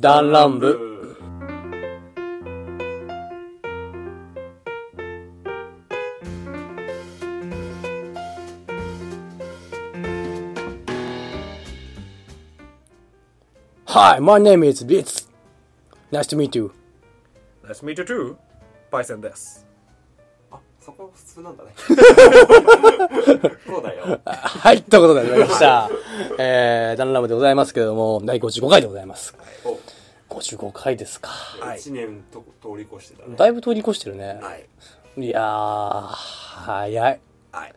弾丸部。Hi, my name is Bitz. Nice to meet you. Nice to meet you too. パイセンです。あ、そこ普通なんだね。そうだよ。はい、ということで始まりました。えー、ダンラムでございますけれども、第55回でございます。お、55回ですか。はい1年と通り越してたね。だいぶ通り越してるね。はい。いやー、早い。はい。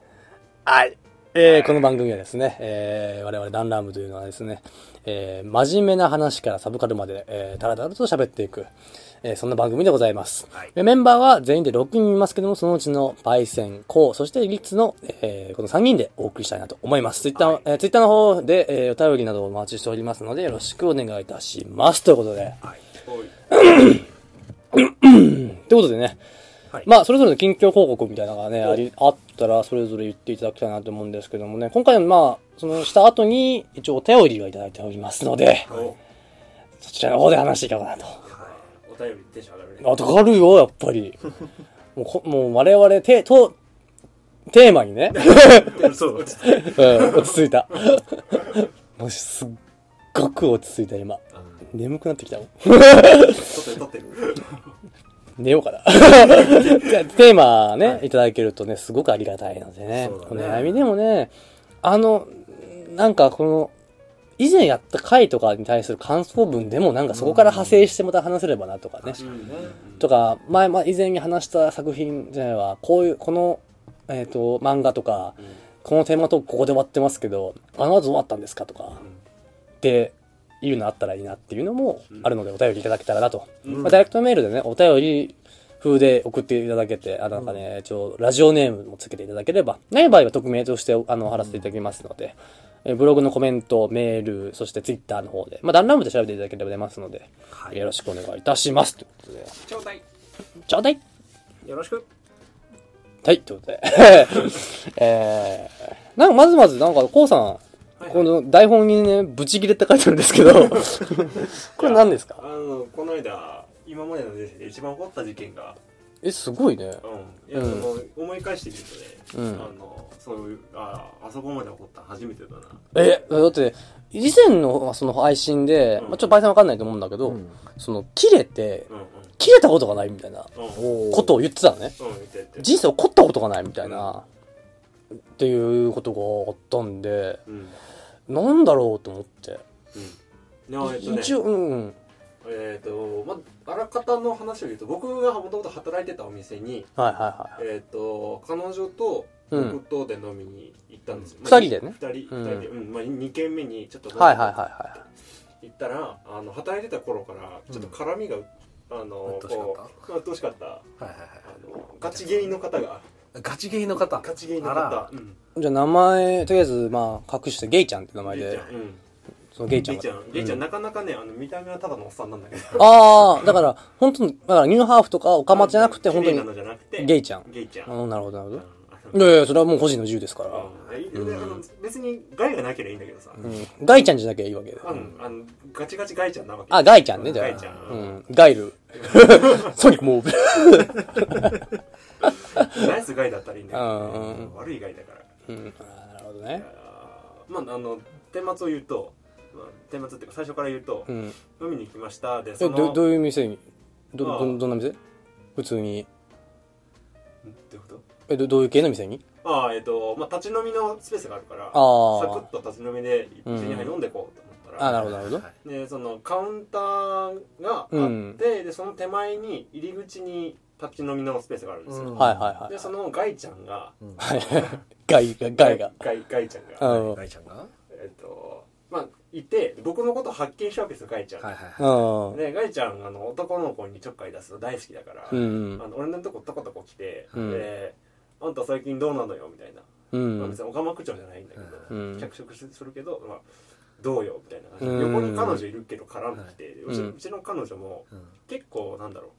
はい。えー、この番組はですね、えー、我々ダンラムというのはですね、えー、真面目な話からサブカルまで、えー、だらだらと喋っていく、えー、そんな番組でございます。はいえーメンバーは全員で6人いますけども、そのうちのパイセン、コウ、そしてリッツの、えー、この3人でお送りしたいなと思います。ツイッター、はいえー、ツイッターの方で、えー、お便りなどをお待ちしておりますので、よろしくお願いいたします。ということで。はい。ということでね、はいまあ、それぞれの近況報告みたいなのがね、あり、あったら、それぞれ言っていただきたいなと思うんですけどもね、今回はまあ、そのした後に、一応お便りをいただいておりますので、お、そちらの方で話していこうかなと。便りテンション上がるね。あ、とかるよ、やっぱり。もうこ、もう我々、て、と、テーマにね、そう。うん、落ち着いた。もうすっごく落ち着いた、今。眠くなってきたもん。寝ようかな。テーマね、いただけるとね、すごくありがたいのでね。ねお悩みでもね、あの、なんかこの、以前やった回とかに対する感想文でもなんかそこから派生してまた話せればなとかね。とか、前、まあ、以前に話した作品じゃないわ、こういう、この、えっ、と、漫画とか、このテーマトークここで終わってますけど、あの後どう終わったんですかとか、っていうのあったらいいなっていうのもあるので、お便りいただけたらなと。うん。まあ、ダイレクトメールでね、お便り風で送っていただけて、あなんかね、一応、ラジオネームもつけていただければ、ない場合は匿名として、あの、貼らせていただきますので、えーブログのコメント、メール、そしてツイッターの方で、まあ、ダンラムで調べていただければ出ますので、よろしくお願いいたします。ということで、ちょうだい。ちょうだいよろしく。はい、ということで。えー、なんかまずまず、なんか、こうさん、いこの台本にね、ブチ切れって書いてあるんですけど、これ何ですか？あの、この間、今までの人生で一番起こった事件が、え、すごいね。うん。いや、うんその思い返してみるとね、うんあの、そういう、ああそこまで起こったの初めてだな。え、だって、以前のその配信で、うんまあ、ちょっとバイさんわかんないと思うんだけど、その、切れて。切れたことがないみたいな。ことを言ってたのね。人生起こったことがないみたいな、っていうことがあったんで、うん。なんだろうと思って。一応、うんうん。えっ、と、まあ、あらかたの話を言うと、僕がもともと働いてたお店に、はいはいはい。えっ、と、彼女とうん僕とで飲みに行ったんですよ。二人でね二人、うん二人で、うん、まあ、二軒目にちょっとはいはいはいは行ったら、あの、働いてた頃から、ちょっと絡みが、あの、鬱陶しかった？こう、鬱陶しかった、あはいはいはい。の、ガチゲイの方が、ガチゲイの方？ガチゲイのあら方、うん。い。じゃあ名前、とりあえず、まあ、隠してゲイちゃんって名前でゲイちゃ、ん、うん。そのゲイちゃんがゲイちゃん、ゲイちゃん、うんなかなかね、あの、見た目はただのおっさんなんだけど。ああ、だから、本当に、だからニューハーフとかオカマじゃなくて、本当に綺麗な、のじゃなくて、ゲイちゃんゲイちゃん。うん、なるほどなるほうんど。いやいや、それはもう個人の自由ですから。うんであの別に害がなければいいんだけどさ、うん。ガイちゃんじゃなきゃいいわけで。あのあのガチガチガイちゃんなわけあ、ガイちゃんね、じゃあ。ガイちゃんうん。ガイル。ソニックモーブ。ナイスガイだったらいいんだけど、うんうん悪いガイだからうん。あーなるほどね。あーまああの顛末を言うと、まあ、顛末っていうか最初から言うと、うん。飲みに行きましたでえ、そのど、どういう店に？ど、ど、どんな店？普通に。え、ど、どういう系の店に？ああえっ、とまあ立ち飲みのスペースがあるからあサクッあ。と立ち飲みで一うん緒に飲んでこうと思ったら、あなるほど、なるほど。でそのカウンターがあって、うんでその手前に入り口に立ち飲みのスペースがあるんですよ、うんはいはいはいで。そのガイちゃんが はい。ガイが、ガイが。ガイガイちゃんが、うん。ガイちゃんが？はえっとまあいて僕のことを発見したわけですよガイちゃん、いはいはい。うん。でガイちゃんあの男の子にちょっかい出すの大好きだから、うんあの俺のとことことこ来て、うんで「あんた最近どうなのよ」みたいな、うん。まあ、別にオカマ口調じゃないんだけど、うん。脚色するけど、まあ、どうよみたいな感じで、うん。横に彼女いるけど絡んできて、うちうちの彼女もうん。結構なんだろ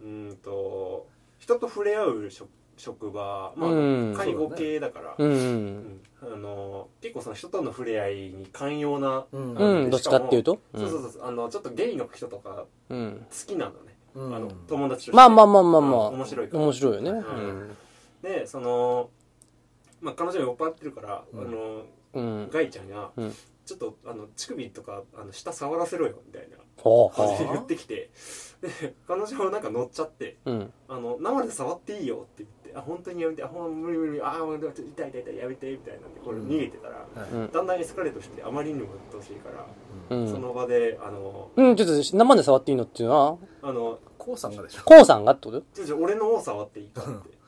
う。うーんと人と触れ合う職職場まあ、うん。介護系だから。あの結構その人との触れ合いに寛容な、うん。うん、どっちかっていうと？そうそうそう。あのちょっとゲイの人とかうん。好きなのね、うん。あの友達として。まあまあまあまあまあ。うん。面白いから。面白いよね。ううんん。でそのまあ彼女が酔っ払ってるから、うんあのうん。ガイちゃんが、うんちょっとあの乳首とかあの下触らせろよみたいなほう感じでほ言ってきてで彼女もなんか乗っちゃってう。うん。あの生で触っていいよって言ってあ本当にやめてあほん無理無理あーもう痛い痛い痛いやめてみたいなんでこれ逃げてたら、うん。だんだんエスカレートしてあまりにも鬱陶しいから、うんその場であのうん、ちょっと生で触っていいのっていうのは、あのこうさんがでしょコウさんがってこと？ちょちょ俺のを触っていいかって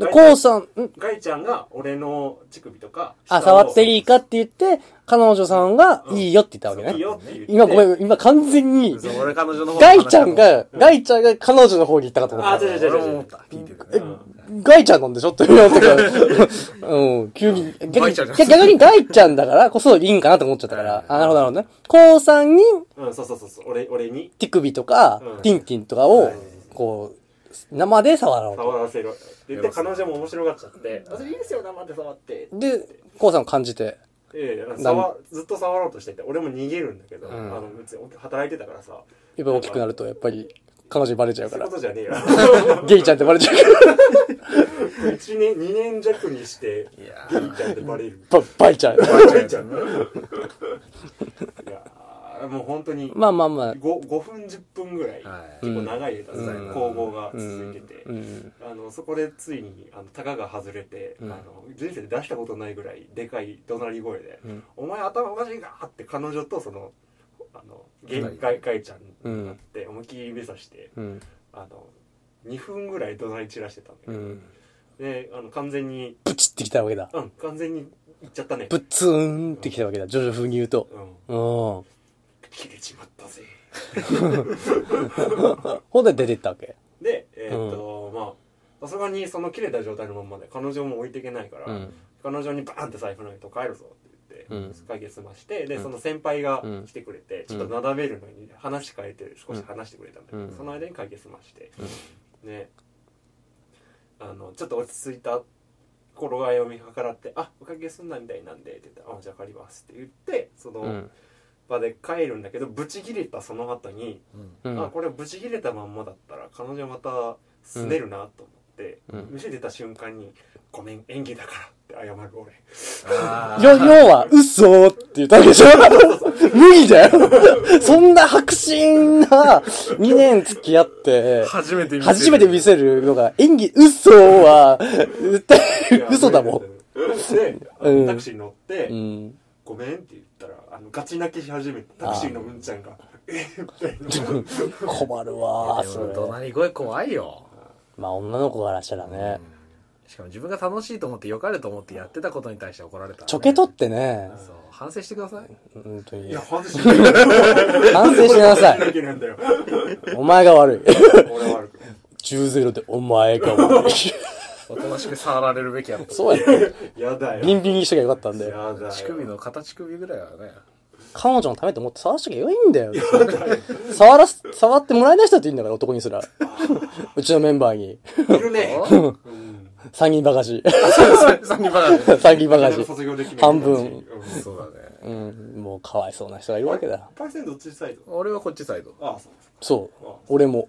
で、ガイちゃん。コウさん、ん？ガイちゃんが俺の乳首とかあ、触っていいかって言って、彼女さんがうん。いいよって言ったわけいいね。よって言って。今ごめん、今完全に、そう俺彼女の方ガイちゃんが、うんガイちゃんが彼女の方に行ったかと思った。あ違う違う違う思った聞いててうんガイちゃんなんでしょ？って言われたから、うん、急に、逆にガイちゃんじゃん。逆にガイちゃんだからこそいいんかなと思っちゃったから、あ、なるほどなるほどね。コウさんに、うん、そうそうそうそう。俺俺に？手首とかうん、ティンティンとかをはい、こう、生で触ろうと。触らせろ。って言って彼女も面白がっちゃって「あそれいいですよ生で触って」で、コウさんを感じて、ええ触ずっと触ろうとしてて。俺も逃げるんだけど、ん。あの別に働いてたからさ。やっぱ大きくなると、やっぱり、彼女にバレちゃうから。そういうこ。とじゃねえよ。ゲイちゃんってバレちゃうから。1年2年弱にしていやゲイちゃんってバレる。ば、ちゃう。バレちゃう。いもう本当にまあまあまあ 5, 5分10分ぐらい、はい結構長い間うん攻防がうん続いてて、うん。あのそこでついにあのタガが外れて、うんあの人生で出したことないぐらいでかい怒鳴り声でうん「お前頭おかしいか!」って彼女とそのあの限界ガイちゃんになって思いっきり指さしてうん。あの2分ぐらい怒鳴り散らしてたんだけど、うん。であの完全にブチってきたわけだ。うん完全にいっちゃったねブッツーンってきたわけだ。ジョジョ風に言うと。うんうん。切れちまったぜ。ほんで出てったわけ？でえーっと、まあさすがにその切れた状態のままで彼女も置いていけないから、うん。彼女にバーンって財布投げて帰るぞって言って、うん。会議済ましてで、うん。その先輩がうん。来てくれて、ちょっとなだめるのに話変えて少し話してくれたんだけど、うん。その間に会議済まして、ね。あのちょっと落ち着いた頃合いを見計らって「あおかげすんなみたいなんで」って言って「あじゃあ借ります」って言ってそのうん。場で帰るんだけどブチ切れたその後に、うん。うん。あこれブチ切れたまんまだったら彼女またすねるなと思って、うん。店出た瞬間に「ごめん演技だから」って謝る俺。よ、要は、嘘って言ったわけでしょ無理だよ。そんな白真な2年付き合って、初めて見せる。初めて見せるのが、演技、嘘は、絶対嘘だもん。で、タクシー乗って、うん。ごめんって言ったら、あの、ガチ泣きし始めて、タクシーのうんちゃんが、えみたいな。困るわでそれ。も怒鳴り声怖いよまあ女の子からしたらね、しかも自分が楽しいと思って良かれと思ってやってたことに対して怒られたらねちょけとってね、そう反省してください本当にいや、。反省しない。反省しなさい。だけなんだよ。お前が悪い。俺は悪くない。10-0でお前が悪い。おとなしく触られるべきやったそうやって。やだよ。ビンビンにしときゃよかったんだよ。やだよ。乳首の形首ぐらいはね彼女のためと思って触らしときゃよいんだよ。触らす、触ってもらえない人だっていいんだから、男にすら。うちのメンバーに。いるね。おうん。三人バカシ。三人バカで三人バカシ。卒業できない半分うんそうだねうん、もうかわいそうな人がいるわけだ。パイセンどっちサイド？俺はこっちサイドああ、そうそうあ。俺も。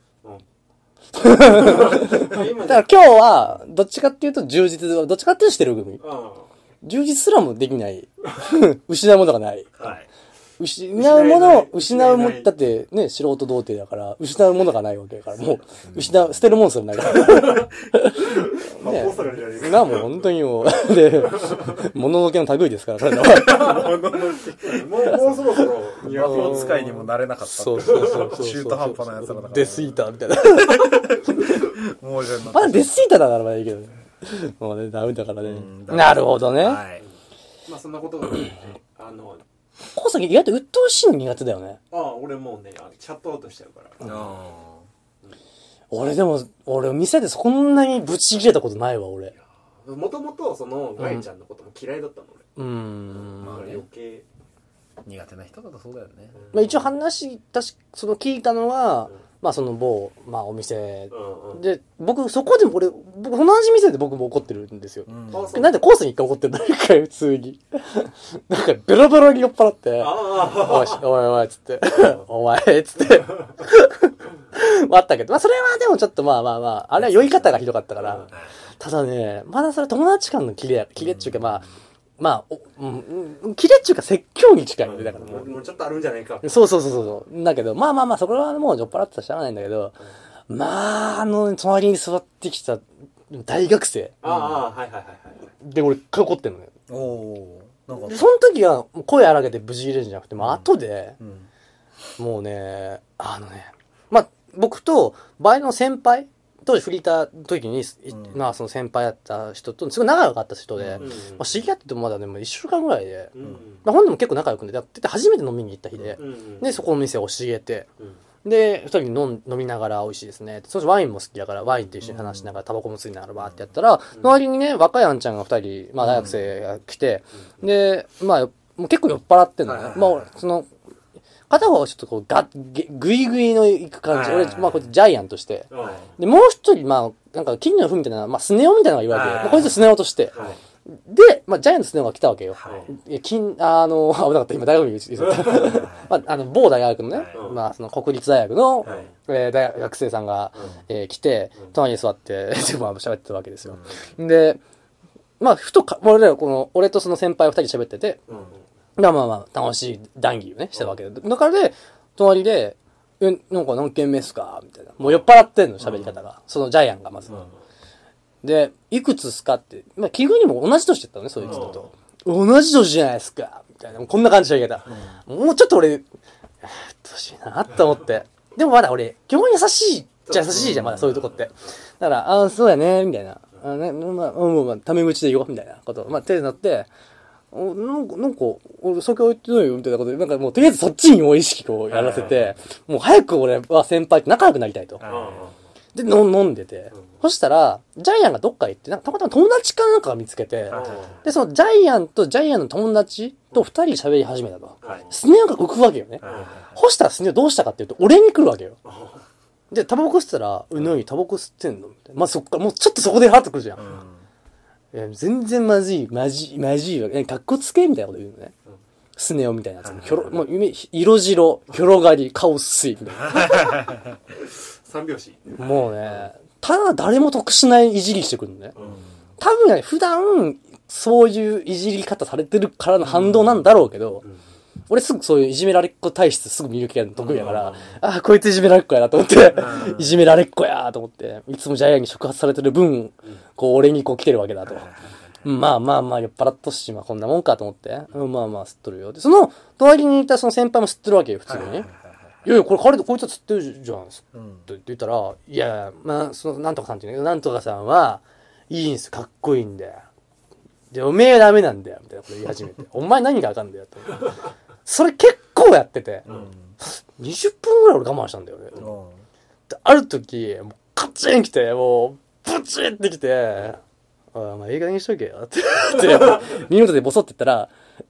だから今日は、どっちかっていうと充実、どっちかっていうとしてる組。あ充実すらもできない。失うものがない。あ、はい。失うものを、失うもだってね、素人童貞だから、失うものがないわけだから、もう、失う、捨てるもんすらないから。まあ、ね。な、もう本当にもう、で、物のけの類ですから、彼らは。もう、もうそろそろ、魔法使いにもなれなかったそうそうそうそう。中途半端なやつらだからデスイーターみたいな。もうじゃなまだデスイーターだからまだいいけどね。もうね、ダメだからねん。なるほどね。はいまあ、そんなことがね、あの、コウさん意外と鬱陶しいの苦手だよね。ああ、俺もうね、あのチャットアウトしちゃうから。あ俺でも、俺店でそんなにブチ切れたことないわ、俺。もともと、その、ガイちゃんのことも嫌いだったの、うーん。俺。だから余計。ー苦手な人だとそうだよねまあ、一応話、確か、その聞いたのは、まあその某、まあお店うんうん。で、僕、そこでも俺、僕、同じ店で僕も怒ってるんですよ。うん。なんでコースに一回怒ってんだ一回普通に。なんかベロベロに酔っ払って、あおいし、おいおい、つって、お前、つって。あったけど、まあそれはでもちょっとまあまあまあ、あれは酔い方がひどかったから、ただね、まだそれ友達間のキレや、キレっちゅうかまあ、まあ、おうんうん、キレっちゅうか説教に近いよね、だから。もう。もうちょっとあるんじゃないか。そうそうそうそう。だけど、まあまあまあ、そこはもう酔っ払ってたらしゃあないんだけど、まあ、あの、隣に座ってきた大学生。ああはいはいはいはい。で俺、一回怒ってんのよ。おおーなんか。でその時は声荒げて無事入れるんじゃなくて、もう後で、うん。もうね、あのね、まあ、僕と、バイトの先輩、当時フリーターの時に、いうん。まあその先輩だった人と、すごい仲良かった人で、うん。まあ、知り合っててもまだね、もう一週間ぐらいで、うん。まあ、本でも結構仲良くね、やってて初めて飲みに行った日で、うん。うん。で、そこの店を教えて、うん。で、二人飲ん飲みながら美味しいですね。そしてワインも好きだから、ワインと一緒に話しながら、タバコも吸いながらバーってやったら、周りにね、若いあんちゃんが二人、まあ大学生が来て、で、まあ、もう結構酔っ払ってんのね。まあ、その、片方はちょっとこう、が、げぐいぐいの行く感じ。俺、まあこいつジャイアンとして。はで、もう一人、まあ、なんか、金のふみたいな、まあ、スネ夫みたいなのが言われて、はいまあこいつスネ夫として。で、まあ、ジャイアンとスネ夫が来たわけよ。金、あの、危なかった、今大学に言う まあ、あの、某大学のね、うん。まあ、その国立大学の、はい。えー大学生さんが、うん。えー来て、隣に座って、でまあ喋ってたわけですよ。で、まあ、ふとか、俺ら、この、俺とその先輩二人で喋ってて、うんまあまあまあ、楽しい談義をね、したわけで。だからで、隣で、え、なんか何件目っすか？みたいな。もう酔っ払ってんの、喋り方が。そのジャイアンがまず。で、いくつっすかって、まあ、奇遇にも同じ年だったのね、そういう人と。同じ年じゃないですか？みたいな。こんな感じの言い方。もうちょっと俺、うっとうしいなと思って。でもまだ俺、基本優しいじゃ優しいじゃん、まだそういうとこって。だから、ああ、そうやね、みたいな。あね、まあ、うん、まあ、タメ口で言おう、みたいなこと。まあ、手になって、おなんか、なんか、俺酒置いてないよ、みたいなことで、なんかもう、とりあえずそっちにも意識をやらせて、もう早く俺は先輩と仲良くなりたいと。で、の飲んでて。そしたら、ジャイアンがどっか行って、なんかたまたま友達かなんかが見つけて、で、そのジャイアンとジャイアンの友達と二人喋り始めたと。はいスネ夫が浮くわけよね。そしたらスネ夫どうしたかっていうと、俺に来るわけよ。で、タバコ吸ってたら、うなにタバコ吸ってんのみたいな。まあ、そっから、もうちょっとそこでハッとくるじゃん。全然まずい、まじい、まじいわ。え、かっこつけみたいなこと言うのね。スネ夫みたいなやつ。ひょろ、もう、夢色白、広がり、顔薄い、みたい 三拍子な。もうね、ただ誰も得しないいじりしてくるのね。多分ね、普段、そういういじり方されてるからの反動なんだろうけど、俺すぐそういういじめられっ子体質すぐ見抜きが得意だから、ああ、こいついじめられっ子やなと思って、いじめられっ子やと思って、いつもジャイアンに触発されてる分、こう俺にこう来てるわけだと。まあまあまあ酔っ払っとっし、まあこんなもんかと思って、うん、まあまあ吸っとるよ。で、その、隣にいたその先輩も吸ってるわけよ、普通にね。いやいや、これ彼とこいつは吸ってるじゃん、って言ったら、いやまあ、その、なんとかさんっていうね、なんとかさんは、いいんす、かっこいいんだよ。で、おめえはダメなんだよ、みたいなこと言い始めて。お前何がわかんだよ、と。それ結構やってて、20分ぐらい俺我慢したんだよね。である時、もうカチン来て、もう、ブチンって来て、おい、まあ、映画にしとけよ、って 言っでボソって言ったら、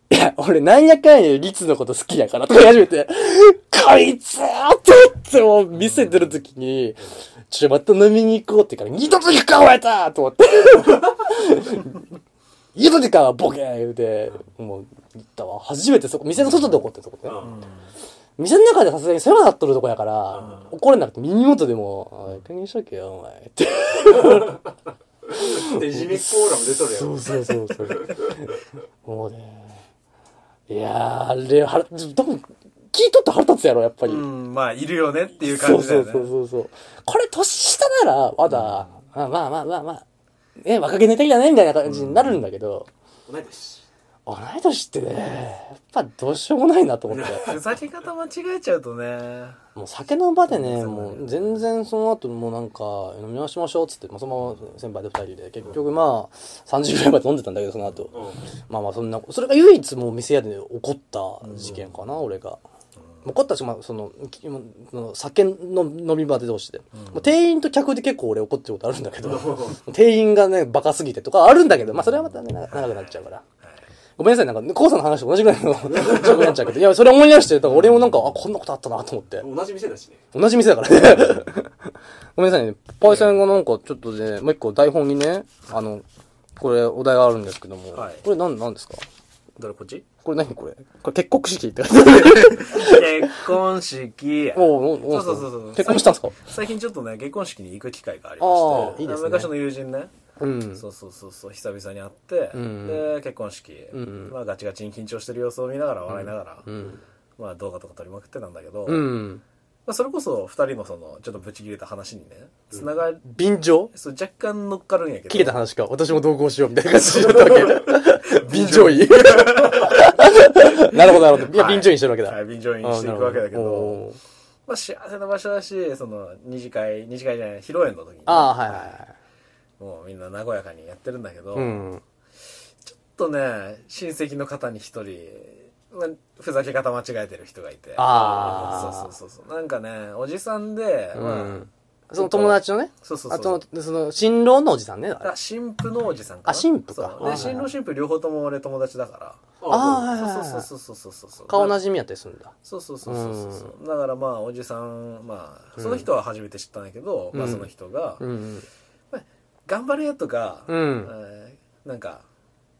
いや、俺なんやかんやリツのこと好きやから、とか言い始めて、こいつーって言って、もう店出る時に、ちょ、また飲みに行こうって言うから、二度と行くか、お前たと思って。二度と行くか、ボケー言うて、もう、行ったわ。初めてそこ、店の外で怒ってるとこね。店の中でさすがに世話になっとるとこやから、怒れなくて耳元でも、おい、いい加減にしとけよ、お前。って。でいじめっコーラも出とるやろそうそうそうそう。もうね。いやー、あれ、腹、多分、聞いとって腹立つやろ、やっぱり。うん、まあ、いるよねっていうそうそう感じだよね。そうそうそう。これ、年下なら、まだ、まあまあまあまあまあ、ね、若気の至りだね、みたいな感じになるんだけど、同い年同い年ってね、やっぱどうしようもないなと思って。ふざけ方間違えちゃうとね。もう酒の場でね、もう全然その後もうなんか飲みましましょうっつって、まあ、そのまま先輩で二人で、結局まあ3時ぐらいまで飲んでたんだけど、その後。まあまあそんな、それが唯一もう店屋で起こった事件かな、俺が。起こったし、まあその、きその酒の飲み場で同士で。まあ店員と客で結構俺怒ってることあるんだけど、店員がね、バカすぎてとかあるんだけど、まあそれはまたね、な長くなっちゃうから。ごめんなさい、なんか、コウさんの話と同じぐらいの情報になっちゃうけど、いや、それ思い出して、だから俺もなんか、あ、こんなことあったなと思って。同じ店だしね。同じ店だからね。ごめんなさいね。パイセンがなんか、ちょっとね、もう一個台本にね、あの、これ、お題があるんですけども、はい。これ何、何ですか？どれこっち？これ何これ？これ結婚式って書いてある。結婚式。おうおうおう。そうそうそうそう。結婚したんですか？最近ちょっとね、結婚式に行く機会がありまあして、ーいいですね。昔の友人ね、うん。そうそうそうそう、久々に会って、うん。で、結婚式、ん。まあガチガチに緊張してる様子を見ながら笑いながら、うん。まあ動画とか撮りまくってたんだけど、うん。まあ、それこそ二人のその、ちょっとブチ切れた話にね、つながり、便乗？そう若干乗っかるんやけど。切れた話か。私も同行しようみたいな感じになったわけ。便乗位。なるほど、なるほど。いや、便乗位してるわけだ。はい、便乗員していくわけだけど、まあ幸せな場所だし、その、二次会、二次会じゃない、披露宴の時にね、ああ、はいはいはい。もうみんな和やかにやってるんだけど、うん。ちょっとね、親戚の方に一人、まあ、ふざけ方間違えてる人がいて。ああ。そうそうそうそう。なんかね、おじさんで、まあうん。その友達のね？そうそうあそうと、その、新郎のおじさんね？あ新婦のおじさんかなあ新婦かであ新郎新婦両方とも俺友達だからああ、はいそう。そうそうそうそうそうそう顔なじみやったりするんだ。そうそうそうそうそうそうだからまあおじさんまあその人は初めて知ったんだけど、まあその人がうんうん。「頑張れ」とか、うんえーなんか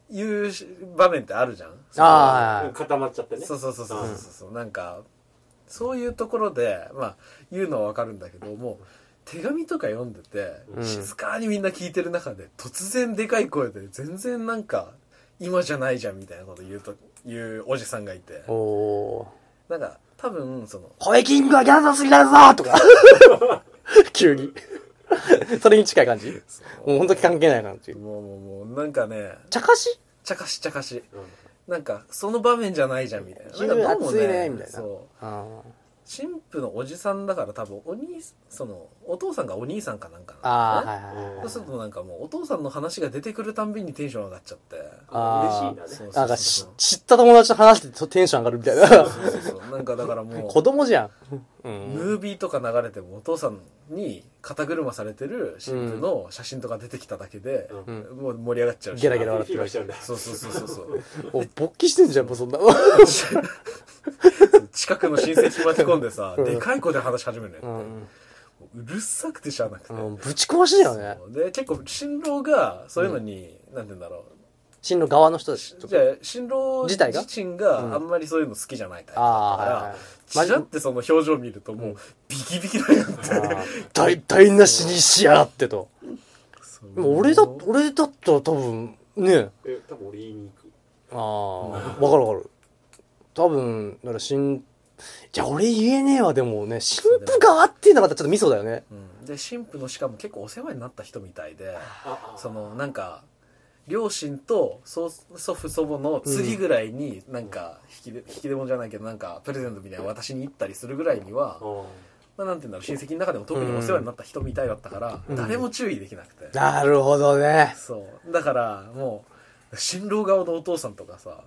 言う場面ってあるじゃんああ、固まっちゃってね。そうそうそうそうそうそう。なんかそういうところでまあ言うのはわかるんだけどもう手紙とか読んでて、うん。静かにみんな聞いてる中で突然でかい声で全然なんか今じゃないじゃんみたいなこと言うと言うおじさんがいて。おおなんか多分そのー。ホイキングはギャザーすぎだぞとか。急に。それに近い感じ？もう本当に関係ない感じ。もうもうもうなんかね茶化し？茶化し茶化し。うんなんかその場面じゃないじゃんみたいな急なんかどうも熱いねみたいなそうあ神父のおじさんだから多分お兄そのお父さんがお兄さんかなんかあ。なんだよねああ、はいはいはい。そうするとなんかもうお父さんの話が出てくるたんびにテンション上がっちゃってあー嬉しいんだねそうなんかし知った友達と話しててテンション上がるみたいな。そうそうそうなんかだからも 子う供じゃん。うん。ムービーとか流れてもお父さんに肩車されてる神父の写真とか出てきただけで、うん。もう盛り上がっちゃうし。ゲラゲラ笑ってるフィーバーしちゃうんだそうそうそうそう。そうお勃起してんじゃん、もうそんな。近くの親戚巻き込んでさ、うん。でかい声で話し始めるのよ、うん。うるさくてしゃあなくて、うんぶち壊しだよね。で結構新郎がそういうのに、なんて言うんだろう。進路側の人たちじゃあ新郎自体が？自身があんまりそういうの好きじゃないタイプだから、はいはい。チラってその表情見るともうビキビキだよって、大体なしにしやがってと。俺だ、俺だったら多分、ね。え多分俺言いに行く。ああ、わかるわかる。多分、だから新、じゃあ俺言えねえわ、でもね、新婦側っていうのがちょっとミソだよね。うん、で新婦のしかも結構お世話になった人みたいであ。そのなんか両親と祖祖父祖母の次ぐらいになんか引きで引き出物じゃないけどなんかプレゼントみたいなの渡しに行ったりするぐらいには、まあ、なんていうんだろう親戚の中でも特にお世話になった人みたいだったから、うん誰も注意できなくて、なるほどね。そうだからもう新郎側のお父さんとかさ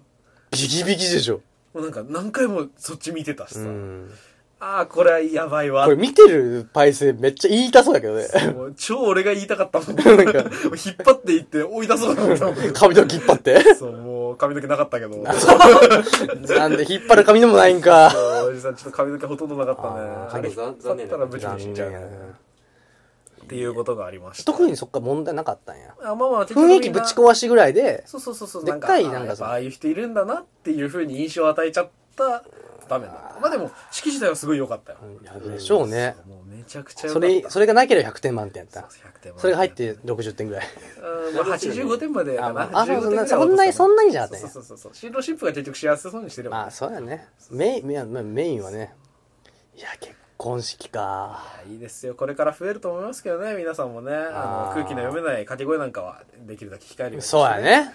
ビキビキでしょ。もうなんか何回もそっち見てたしさ、うん。ああこれはやばいわ。これ見てるパイセンめっちゃ言いたそうだけどね。超俺が言いたかったもん。なんか、引っ張っていって追い出そうかなと思って髪の毛引っ張って。そうもう髪の毛なかったけど。なんで引っ張る髪でもないんか。そうおじさんちょっと髪の毛ほとんどなかったね。あーあれ残残念だったらブチブチいっちゃう。っていうことがありました特にそっか問題なかったんや。あまあまあ雰囲気ぶち壊しぐらいで、そうそうそうそう。でっかいなんかああいう人いるんだなっていうふうに印象を与えちゃった場面だったまあでも式自体はすごい良かったよ。いやでしょうね。もうめちゃくちゃ良そかった。れ、それがなければ100点満点やった。100点満点。それが入って60点ぐらい。うんまあ85点までかなあまああ85点ぐらいはそんなにそんなにじゃなかったんやそうそうそうそう。新郎新婦が結局幸せそうにしてればまあ、そうやね。メイン、メインまあメインはね。いや、結婚式か。いいですよ。これから増えると思いますけどね皆さんもね。あの空気の読めない掛け声なんかはできるだけ控えるようにして。そうやね。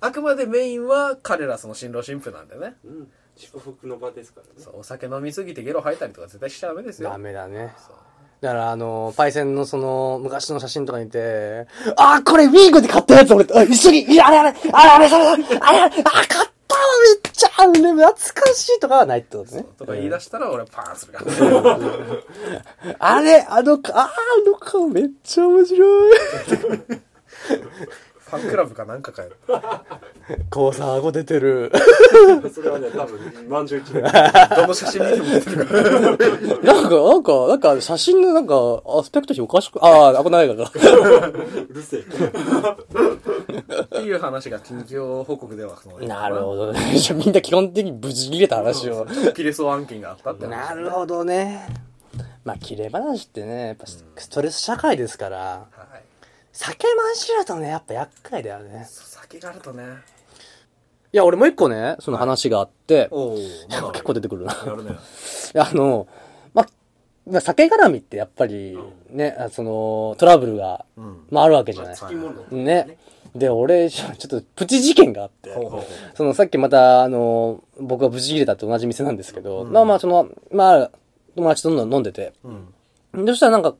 あくまでメインは彼らその新郎新婦なんでね。うん祝福の場ですからねそうお酒飲みすぎてゲロ吐いたりとか絶対しちゃダメですよダメだね。そうだから、あの、パイセンのその、昔の写真とか見て、あー、これウィーゴで買ったやつ俺、あ一緒に、いや、あれあれ、あれあれ、それ、あれあれ、あ、買ったわ、めっちゃ、あれ、懐かしいとかはないってことね。とか言い出したら俺パーンするからあれ、あの、あーあの顔めっちゃ面白い。ファンクラブかなんかかよこうさ、顎出てる。それはね多分満場一致どの写真見ても出てるから。なんか、なんか、なんか、写真のなんか、アスペクト比おかしく、ああ、危ないから。うるせえっていう話が近況報告ではなるほどね。みんな基本的に無事切れた話を。ピレソ案件があったって話なるほどね。まあ、切れ話ってね、やっぱストレス社会ですから、はい酒混じるとね、やっぱ厄介だよね。酒があるとね。いや、俺もう一個ね、その話があって、おお結構出てくるな。やるね。あの、まあ、まあ、酒絡みってやっぱり、ね、あその、トラブルが、うん。まあ、あるわけじゃない。つきもの。ね。で、俺、ちょっとプチ事件があって、ほうほうそのさっきまた、あの、僕が無事切れたって同じ店なんですけど、まあまあ、その、まあ、友達と飲ん飲んでて、うん。でそしたらなんか、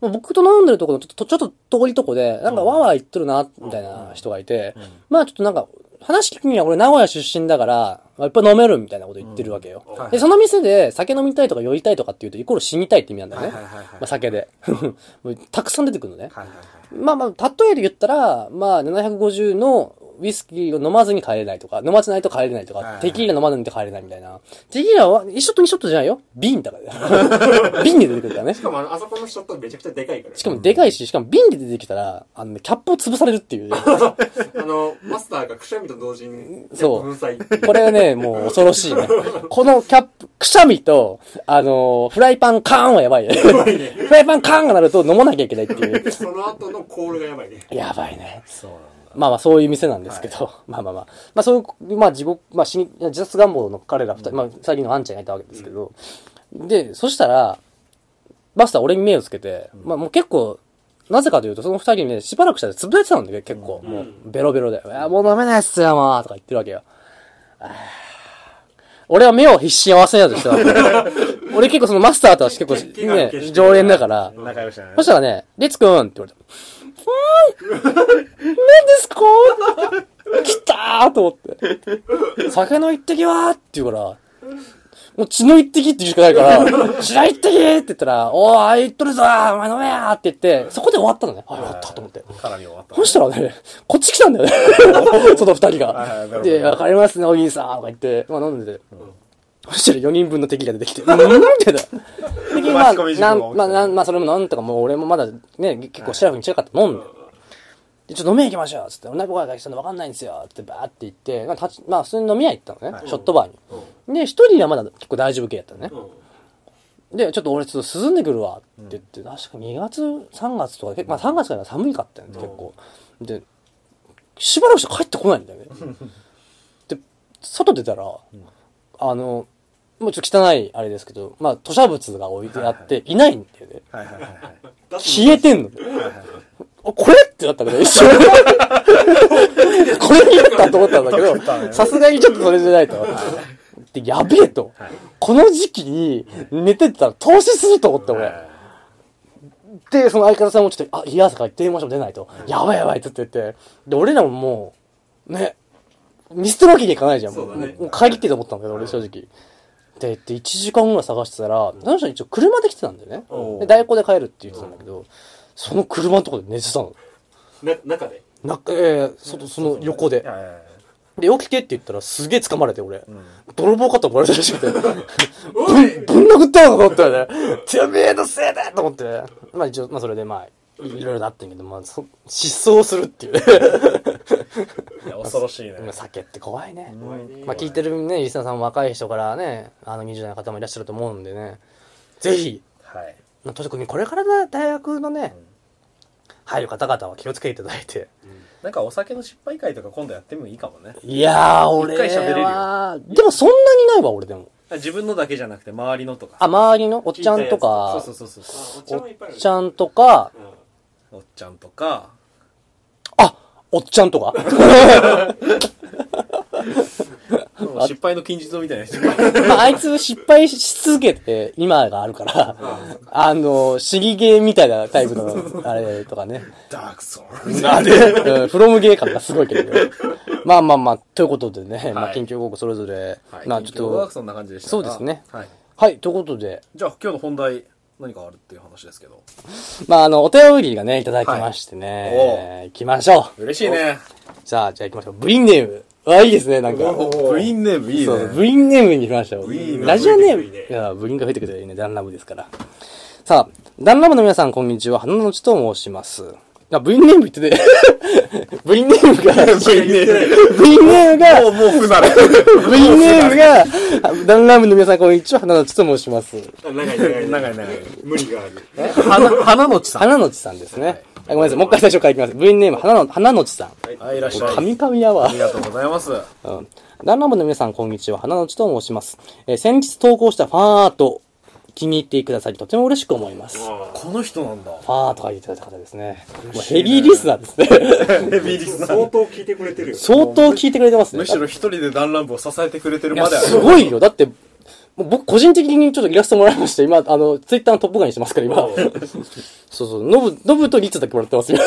まあ僕と飲んでるところのちょっと、ちょっと通りとこで、なんかわーわー言っとるな、みたいな人がいて、まあちょっとなんか、話聞くには俺名古屋出身だから、まあいっぱい飲めるみたいなこと言ってるわけよ。はいで、その店で酒飲みたいとか酔いたいとかっていうと、イコール死にたいって意味なんだよね。はいはいはいはいまあ酒で。たくさん出てくるのね。はいはいはいまあまあ、例えで言ったら、まあ、750のウイスキーを飲まずに帰れないとか、飲ませないと帰れないとかテキーラ飲まずに帰れないみたいな。テキーラは、1ショット2ショットじゃないよ。瓶だから。瓶で出てくるからねし。かもあのあそこのショットめちゃくちゃでかいからしかもでかいし、しかも瓶で出てきたら、あのね、キャップを潰されるっていう。あのマスターがくしゃみと同時にそうこれはね、もう恐ろしいね。このキャップ、くしゃみと、あのーフライパンカーンはやばいね。フライパンカーンがなると飲まなきゃいけないっていう。その後のコールがやばいねやばいね。そうまあまあそういう店なんですけど、まあまあまあ。まあそういう、まあ地獄、まあ死に、自殺願望の彼ら二人、まあ最近のあんちゃんがいたわけですけど、で、そしたら、マスター俺に目をつけて、まあもう結構、なぜかというと、その二人にね、しばらくしたら潰れてたんだけど、結構、もう、ベロベロで、いや、もう飲めないっすよ、もう、とか言ってるわけよ。俺は目を必死に合わせようとしてたわけ。俺結構そのマスターとは結構ね、て常連だから、仲良しだね。そしたらね、レッツくんって言われた。何ですか？来たーと思って。酒の一滴はって言うから、もう血の一滴って言うしかないから、血の一滴って言ったら、おー、言っとるぞーお前飲めやーって言って、そこで終わったのね。あ、よかったと思って。かなり終わったそしたらね、こっち来たんだよね。その二人が。どで、わかりますね、お兄さんとか言って、まあ飲んでて。そしたら4人分の敵が出てきて、うん？み事故が起きてなん、まあ、なん、まあ、それもなんとかもう俺もまだね、結構シラフに近かった飲んで。で、ちょっと飲み屋行きましょうつって、女の子が来たの分かんないんですよってバーって言って、まあ、立ち、まあ、普通に飲み屋行ったのね、ショットバーに。で、一人はまだ結構大丈夫系やったのね。で、ちょっと俺ちょっと涼んでくるわって言って、確か2月、3月とか、まあ3月から寒いかったんで、結構。で、しばらくして帰ってこないんだよね。で、外出たら、あの、もうちょっと汚いあれですけど、まあ、吐砂物が置いてあって、いないんだよね。はいはいはいはい消えてんの。あこれ？ってなったけど、一瞬。これになったと思ったんだけど、さすがにちょっとそれじゃないと。で、やべえと。この時期に寝てたら投資すると思って、俺。で、その相方さんもちょっと、あ、冷や汗かいて電話しても出ないと。やばいやばいって言ってて。で、俺らももう、ね、見捨てるわけにいかないじゃん。もそう帰りってと思ったんだけど、俺正直。で、で、1時間ぐらい探してたら、その人一応車で来てたんだよねで、代行で帰るって言ってたんだけど、その車のとこで寝てたの。な中で？なええそその横で。で、起きてって言ったらすげえ掴まれて、俺。泥棒かと思われたらしくて。ぶん、ぶん殴ったのかと思ったよね。てめえのせいだと思って。まあ一応、まあそれでまあ、いいろいろあったんやけど、まあ、そ失踪するっていうね。いや恐ろしいね。まあ酒って怖いね。怖いね。まあ聞いてるね、リスナーさんも若い人からね、あの20代の方もいらっしゃると思うんでね。ぜひ、はい。まあ特にこれからの大学のね、入る方々は気をつけていただいて。なんかお酒の失敗会とか今度やってもいいかもね。いやー、俺一回喋れるよ。は、でもそんなにないわ、俺でも。自分のだけじゃなくて周りのとか。あ、周りの？おっちゃんとそかう、そうそうそう。あおっちゃんとか、うん。おっちゃんとか。あ、おっちゃんとか？失敗の金字塔みたいな人が。まあ、あいつ失敗し続けて今があるから、あの、死にゲーみたいなタイプの、あれとかね。ダークソウルあれ、うんフロムゲー感がすごいけど。まあまあまあ、ということでね、まあ、はい近況報告それぞれ、はい。まあちょっと、そんな感じでしたが。そうですね。はい。はい、ということで、じゃあ今日の本題何かあるっていう話ですけどまあ、あの、お便りがね、いただきましてね。行きましょう。嬉しいねじゃあ、じゃあ行きましょう。ブリンネーム。あ、いいですね、なんか。部員ネームいいそう、ねブリンネームにしましたよ。ブリンネームラジオネーム。いいねいや、ブリンが増えてくれるね、ダンラブですから。さあ、ダンラブの皆さん、こんにちは。花のちと申します。あ、ブリンネーム言ってて、ブリンネームが、ブリンネームが、もうもう不慣れブリンネームが、ダンラブの皆さん、こんにちは。花のちと申します。あ長い長い長い長い無理がある花花のちさん花のちさんですね。あごめんなさい、もう一回最初からいきます。ブリンネーム、花の、花のちさん。はいいらっしゃい神々やわあり。がとうございますうん。ダンラブの皆さん、こんにちは。花のちと申します。えー先日投稿したファンアート、気に入ってくださり、とても嬉しく思います。この人なんだァンとか言ってた方ですね。もうヘビーリスナーですね。ヘビーリスナー相当聞いてくれてるよ相当聞いてくれてますね。むしろ一人でダンランブを支えてくれてるまであるすごいよ。だって、僕個人的にちょっとイラストもらいまして、今、あの、ツイッターのトップガンにしてますから、今。そうそう、ノブ、ノブとリツだけもらってますよ。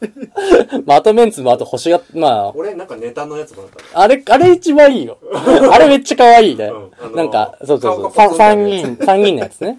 まあ、あとメンツも、あと星が、ま俺なんかネタのやつもらったあ、あれ、あれ一番いいよ。あれめっちゃ可愛いねうんあの。ーなんか、そうそうそう。顔がポツンと参あるやつ議院、参議院のやつね。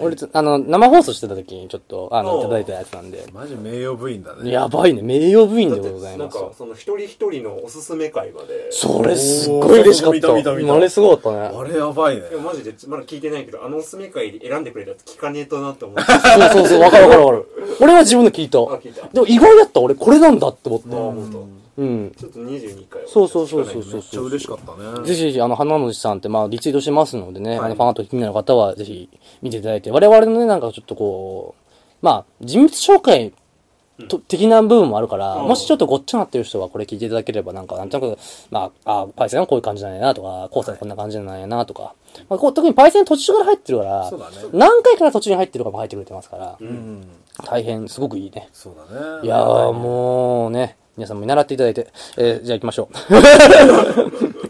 俺つ、あの、生放送してた時にちょっと、あの、いただいたやつなんで。マジ名誉部員だねやばいね。名誉部員でございますなんか。その一人一人のおすすめ会までそれすっごい嬉しかっ見た見た見たた。あれすごかったね。あれやばいねいやマジでまだ聞いてないけどあのおすすめ会で選んでくれたやつ聞かねえとなって思ってそうそうそう、わかるわかるわかる。俺は自分で聞いた。あ聞いたでも意外だった。俺これなんだって思って。うん。ちょっと22回をそうそうそうそうそう。めっちゃ嬉しかったね。ぜひぜひ、あの、花の内さんって、まあ、リツイートしてますのでね、はい。あの、ファンアート気になる方は、ぜひ、見ていただいて、我々のね、なんかちょっとこう、まあ、人物紹介と、的な部分もあるから、うん。もしちょっとごっちゃなってる人は、これ聞いていただければ、なんか、なんとなく、まあ、あ、パイセンはこういう感じなんやな、とか、コースはこんな感じなんやな、とか、まあ、こう特にパイセン途中から入ってるから、そうだね。何回から途中に入ってるかも入ってくれてますから、うん。大変、すごくいいね。そうだね。いやー、もうね、皆さんも見習っていただいて、えーじゃあ行きましょう。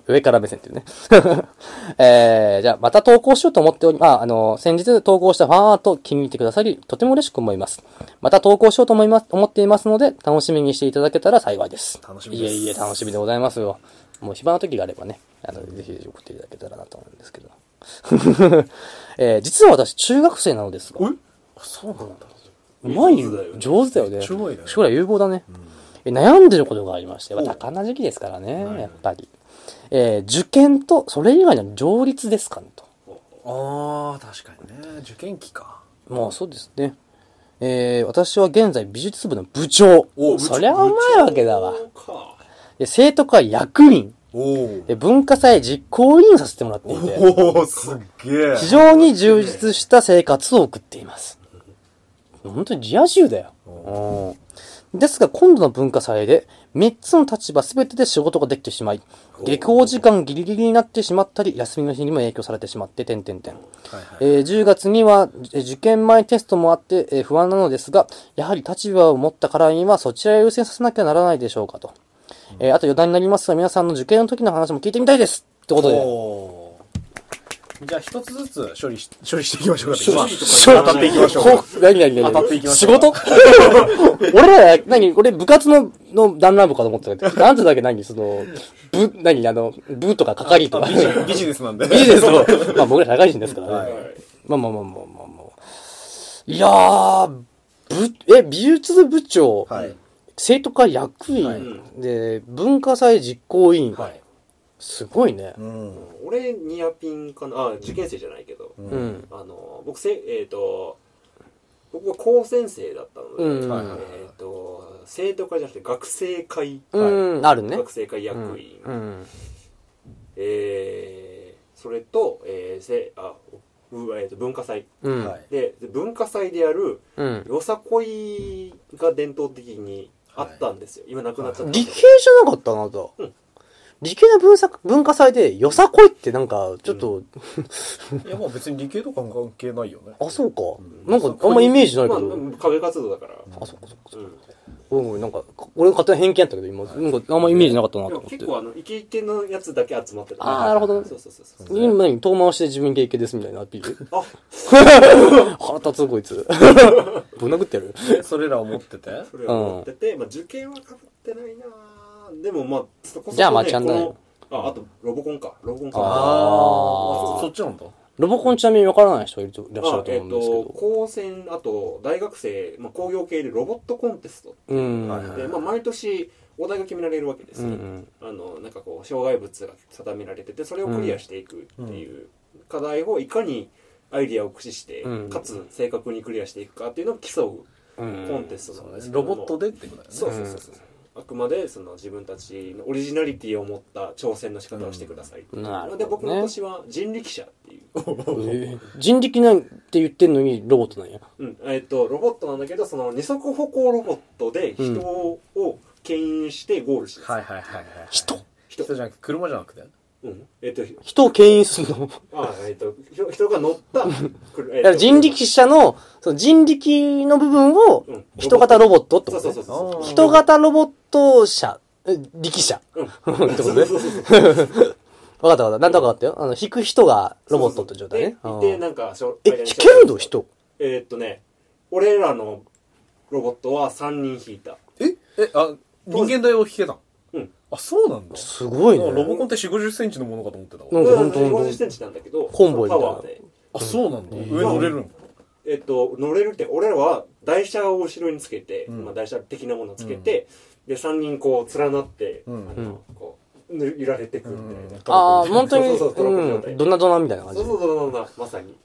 上から目線っていうね。えー、じゃあまた投稿しようと思っており、まあ、あの、先日投稿したファンアート気に入ってくださり、とても嬉しく思います。また投稿しようと思います、思っていますので、楽しみにしていただけたら幸いです。楽しみですいえいえ、楽しみでございますよ。もう暇な時があればね、あの、ぜひぜひ送っていただけたらなと思うんですけど。えー、実は私、中学生なのですが、そうなんだうまいよ上手だよね上手だよね。将来有望だね。え悩んでることがありまして、まあ、多感な時期ですからね、やっぱり。えー受験と、それ以外の両立ですかね、と。あー確かにね受験期かもうそうですね。えー私は現在美術部の部長。おそりゃうまいわけだわ。かで生徒会役員。おおで文化祭実行委員をさせてもらっていて、おおすっげえ非常に充実した生活を送っています。本当にリア充だよ。うんですが、今度の文化祭で、3つの立場全てで仕事ができてしまい、下校時間ギリギリになってしまったり、休みの日にも影響されてしまって、点々点。えー10月にはえー受験前テストもあって、えー不安なのですが、やはり立場を持ったからにはそちらを優先させなきゃならないでしょうかと。えーあと余談になりますが、皆さんの受験の時の話も聞いてみたいですってことで。じゃあ一つずつ処理し処理していきましょうか。処理当たっていきましょう。こう何何何？当たっていきまし仕ょう。か事？俺ら、何？俺部活の、の団らん部かと思ってたけど、なんてだっけ？何？その、部、何？あの、部とか係とか。ビジビジネスなんで。ビジネスの、まあ僕ら社会人ですからね。はい。まあまあまあまあまあまあ。いやー、部、え、美術部長、はい。生徒会役員、はい。で、文化祭実行委員、はいすごいね。うん。俺ニアピンかな？あ受験生じゃないけど、うん。あの僕せえっ、と僕は高専生だったので、うん。はいはいえっ、と生徒会じゃなくて学生会、うん、あるね。学生会役員、うん。えーそれと、えーせあうえーと文化祭。うん。はい。でで文化祭でやるうん。よさこいが伝統的にあったんですよ、今なくなっちゃった理系じゃなかったあなた。うん理系の文作文化祭でよさこいってなんか、ちょっと、いやまあ別に理系とか関係ないよね。あ、そうか。なんか、あんまイメージないけど。まあ、影活動だから、あ、そっかそっかそっか。うん。うん、なんか、俺の勝手な偏見やったけど、今、なんか、あんまイメージなかったなと思って。結構あのイケイケのやつだけ集まってたあーなるほどね。そうそうそうそう。今何遠回しで自分イケイケですみたいなアピール？あ 腹立つこいつ。ぶん殴ってやる？でそれらを持ってて？それは思ってて、まあ、受験はかぶってないなでもまあそこそこ、ね、じゃあまあちゃんだよこのああとロボコンか。ロボコンか。ああそっちなんだ。ロボコンちなみにわからない人いるといらっしゃあえっると思うんですけとど。高専あと大学生、まあ、工業系でロボットコンテストう。ん。はいはい。で、まあ、毎年お題が決められるわけですよ、うんうん。あのなんかこう障害物が定められててそれをクリアしていくっていう課題をいかにアイディアを駆使して、うん。かつ正確にクリアしていくかっていうのを競ううん。コンテストなんですけども。ロボットでってことだよね。そうそうそうそう、あくまでその自分たちのオリジナリティを持った挑戦の仕方をしてくださいなるほどね。で僕の年は人力車っていう、え ー人力なんて言ってんのにロボットなんや。うん。えっとロボットなんだけどその二足歩行ロボットで人を牽引してゴールします、はいはいはいはい人人？人じゃなくて車じゃなくて？うんえっと人を牽引するの。あえっと人人が乗ったえっ人力車の、その人力の部分をうん人型ロボットってことねそうそうそう。そうあー人型ロボット車、え力車。うんってことね。わかったわかった。なんとかわかったよ。あの、引く人がロボットって状態ね。そうそうそうでなんかえ、引けるの？人？えーっとね俺らのロボットは3人引いたええあ人間大を引けたあそうなんだ。すごいね。ロボコンって4 5 0センチのものかと思ってたわ。うんほん。とほんと50センチなんだけどコンボイみたいな。パワーで。あそうなんだ。上乗れるんえっと、乗れるって、俺らは台車を後ろにつけて、ん。まあ台車的なものをつけて、で、3人こう連なって、うん。あのこう、ぬ揺られてくるみたいな。ああ、本当に、そうそうそうトロッコ状態。うん、ドナドナみたいな感じ。そう。そうそうそうそう、まさに。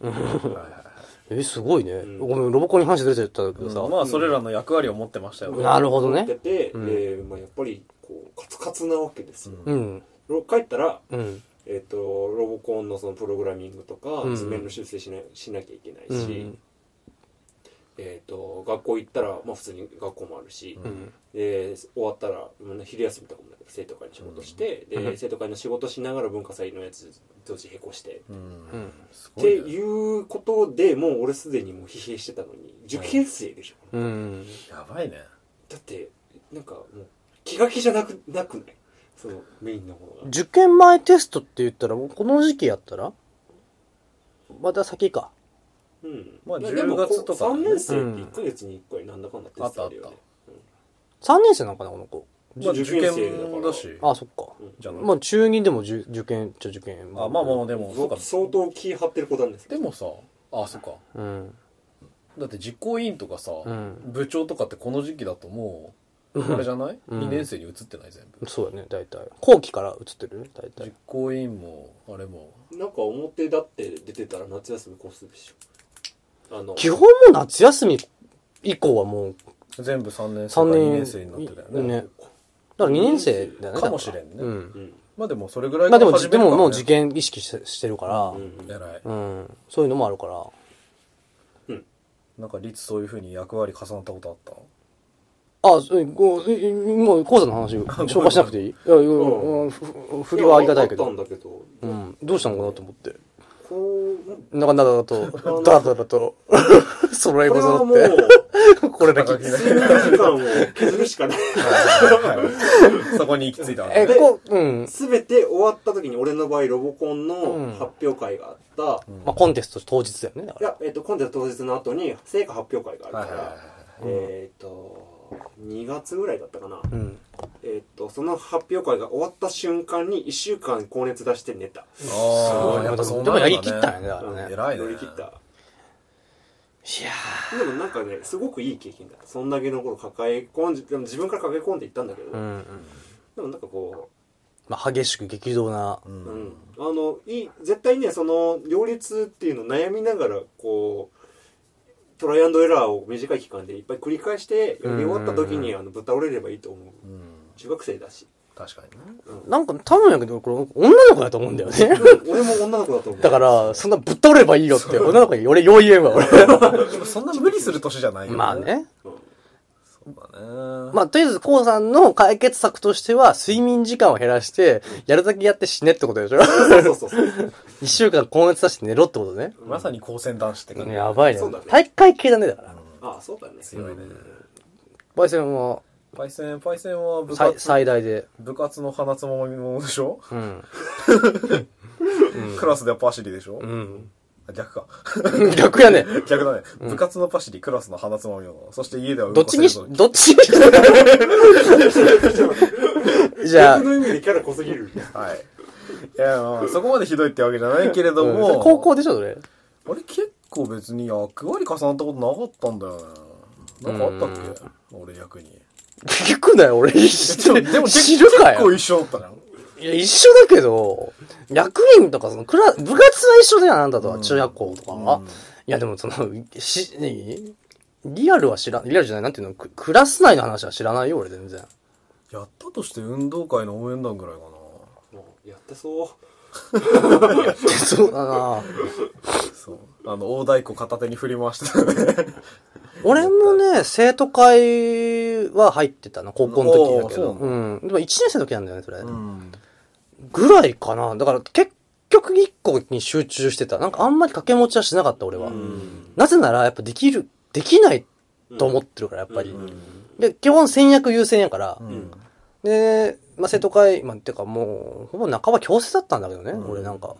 え、すごいね。ん。ごめん、ロボコンに話ずれちゃったんだけどさ。まあそれらの役割を持ってましたよ。なるほどね。乗ってて、うん。で、まあやっぱり、こう、カツカツなわけですよ。うん。ろ帰ったら、うん。えっと、ロボコンのそのプログラミングとかうん、図面の修正しなしなきゃいけないしうん、えっと、学校行ったら、まあ普通に学校もあるし、うん。で終わったら昼休みとかも生徒会に仕事して、で生徒会の仕事しながら文化祭のやつ同時並行して、うんうん。っていうことでもう俺すでにもう疲弊してたのに受験生でしょ、うん。やばいねだってなんかもう気が気じゃなくなくない？そのメインのものが。受験前テストって言ったら、もうこの時期やったら？また先か。うん。まあいやでも10月とか3年生って1ヶ月に1回なんだかんだテストあるよね。あった3年生なのかな、この子。まあ受受験生だし。あ、そっか。じゃないまあ中2でも受受験っちゃ受験。あまあまあでもそうか。相当気張ってる子なんですけどでもさあそっか。うん。だって実行委員とかさ、うん。部長とかってこの時期だともうあれじゃない、うん ?2 年生に移ってない全部そうだね、大体。後期から映ってるね、大実体。行委員もあれもなんか表立って出てたら夏休みコースでしょあの基本もう夏休み以降はもう全部3年生か3 2年年生になってたよねね。だから2年生だよね。かもしれんねうん。うんまあでもそれぐらいまあでも、でももう受験意識ししてるから、うん偉いうん。そういうのもあるから。なんか律そういうふうに役割重なったことあった？あ、そこうえもう、講座の話紹介しなくていい？いや、いやうん。ふふ振りはありがたいけど。やあったん。だけど、うん。どうしたのかなと思って。こうなかなかと、だらだらと、揃いこれはもうも揃って、これだけ。睡眠時間を削るしかない。そこに行き着いたわえ、ねこう、うん。全て終わった時に俺の場合ロボコンうん。の発表会があった、まあ、コンテスト当日だよね。いや、えっと今度は当日の後に成果発表会があるから、えっと2月ぐらいだったかな、うん。えっとその発表会が終わった瞬間に1週間高熱出して寝た。ああやっぱそうでもやりきったんやね、ね。偉いね。乗り切った。いやでもなんかねすごくいい経験だそんだけの頃抱え込んででも自分から抱え込んでいったんだけど、ーうんうん。でもなんかこまあ、激しく激動な。うう、うんん、あのいい絶対ねその両立っていうのを悩みながらこうトライアンドエラーを短い期間でいっぱい繰り返してやり終わった時にあのぶっ倒れればいいと思う。うん。中学生だし。確かにね。なんか多分やけど、これ女の子だと思うんだよね。俺も女の子だと思う。だから、そんなぶっ倒ればいいよって、女の子に俺よう言えんわ、俺。そんな無理する年じゃないよまあね。そうまあ、とりあえず、こうさんの解決策としては、睡眠時間を減らして、やるだけやって死ねってことでしょ？そうそうそうそう 一週間高熱出して寝ろってことね。まさに高専男子って感じやばいね。大会系だね、だから。ああそうだね強いねパイセンは、パイセンパイセンは部最活最大で。部活の花つまみものでしょ？うん。クラスではパシリでしょ？うん。あ逆か 逆やね。逆だね部活のパシリクラスの花つまみものそして家ではうんどっちにしどっちにし じゃあ逆、の意味でキャラ濃すぎるはいいや、まあ、そこまでひどいってわけじゃないけれどうんも、高校でしょ、それ。俺結構別に役割重なったことなかったんだよね。なんかあったっけ俺役に。聞くなよ、俺。でも、でも知るかよ。結構一緒だったじゃん。いや、一緒だけど、役員とか、その、クラ、部活は一緒だよ、あんたとは、中学校とかは。いや、でもその、し、何？リアルは知らん、リアルじゃない、なんていうの、ククラス内の話は知らないよ、俺全然。やったとして運動会の応援団ぐらいかな。もうやってそうそうだなそう。あの、大太鼓片手に振り回してたね。俺もね、生徒会は入ってたな、高校の時だけど。おーそううん。でも1年生の時なんだよね、それ。うん。ぐらいかな。だから結局1個に集中してた。なんかあんまり掛け持ちはしなかった、俺は。なぜなら、やっぱできる、できないと思ってるから、やっぱり。で、基本戦略優先やから。うん。で、まあ、生徒会、まあ、てかもう、ほぼ半ば強制だったんだけどね、俺なんか。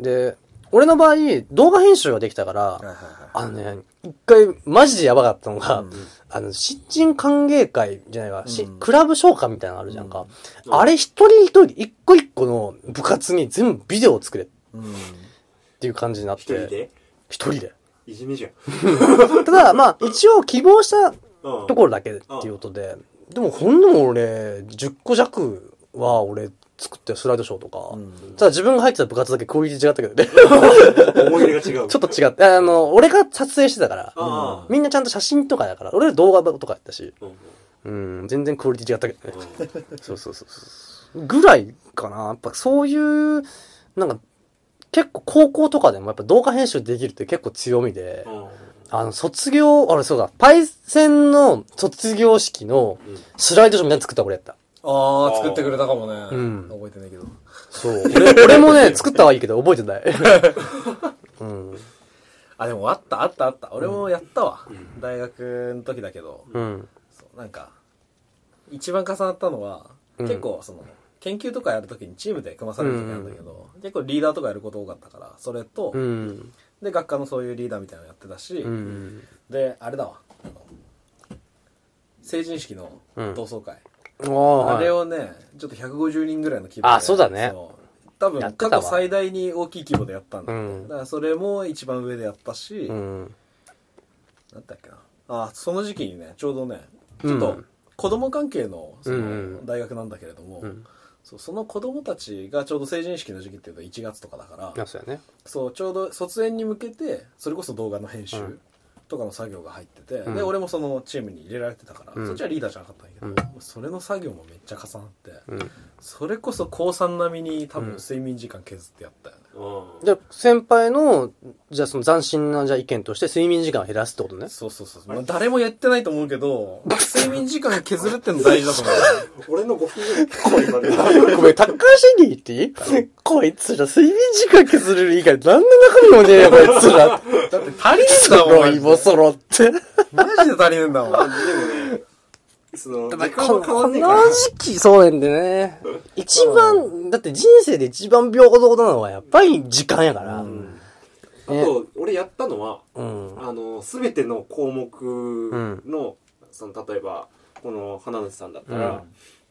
で、俺の場合、動画編集ができたから。あのね、一回、マジでやばかったのが、あの、新人歓迎会じゃないわ、しクラブ召喚みたいなのあるじゃんか。あれ一人一人、一個一個の部活に全部ビデオを作れっうん。ていう感じになって。一人で？一人で。いじめじゃん ただ、まあ、一応希望したうんところだけっていうことで、でもほんでも俺、10個弱は俺作ってスライドショーとか、ただ自分が入ってた部活だけクオリティ違ったけどね。思い入れが違う。ちょっと違って、あの、俺が撮影してたから、あみんなちゃんと写真とかだから、俺ら動画とかやったし、あうん。うん、全然クオリティ違ったけどね。そうそうそうそう。ぐらいかな。やっぱそういう、なんか、結構高校とかでもやっぱ動画編集できるって結構強みで、うん。あの、卒業、あれそうだ、パイセンの卒業式のスライドショーみたいなの作った俺やった。ああ、作ってくれたかもね。ん覚えてないけど。そう。俺俺もね、作ったはいいけど覚えてない。うん。あ、でもあったあったあった。俺もやったわ。大学の時だけど。うん。そうなんか、一番重なったのは、うん結構その、研究とかやるときにチームで組まされる時なんだけど、結構リーダーとかやること多かったから、それと、うん。で、学科のそういうリーダーみたいなのやってたし、うん。で、あれだわ。成人式のうん同窓会。あれを。をね、ちょっと150人ぐらいの規模で。あそうだね多分過去最大に大きい規模でやったんだよね、うんだからそれも一番上でやったし、うん。なんだっけなあその時期にねちょうどねちょっとうん子供関係のそのん大学なんだけれども、うん。そうその子供たちがちょうど成人式の時期っていうと1月とかだから、あ、そうやね。そうちょうど卒園に向けてそれこそ動画の編集うんとかの作業が入ってて、うん。で俺もそのチームに入れられてたから、うん。そっちはリーダーじゃなかったんだけど、うん。それの作業もめっちゃ重なって、うん。それこそ高3並みに多うん。分睡眠時間削ってやったよね、うん。じゃあ、先輩の、じゃあその斬新なじゃあ意見として睡眠時間を減らすってことね。そうそうそう、まあ、誰もやってないと思うけど 睡眠時間削るっての大事だと思う 俺の5分ぐらい結構今ねごめん、タッカーシェリーっていい？こいつら睡眠時間削れる以外何の中身もねえよ、こいつら。だって足りねえんだもん揃いも揃って。マジで足りねえんだもん。でもねそのこの時期、そうやんでね。一番、だって人生で一番平等なのはやっぱり時間やから。うん。あと俺やったのはうん。あの全ての項目の、その例えばこの花主さんだったら、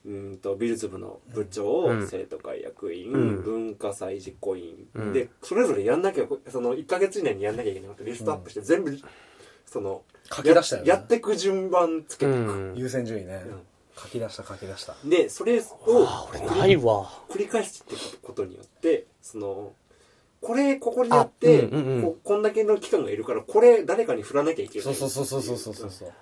うん、と美術部の部長、うん。生徒会役員、うん。文化祭実行委員、うん。でそれぞれやんなきゃその1か月以内にやんなきゃいけなくてリストアップして全部、その書き出したよね。ややってく順番つけうていく、ん。優先順位ね、ん。書き出した書き出した。でそれをあ、俺ないわ。繰り返していくことによってそのこれここにやって、あうんうんうん。ここんだけの期間がいるからこれ誰かに振らなきゃいけないそう。そうそうそうそうそうそう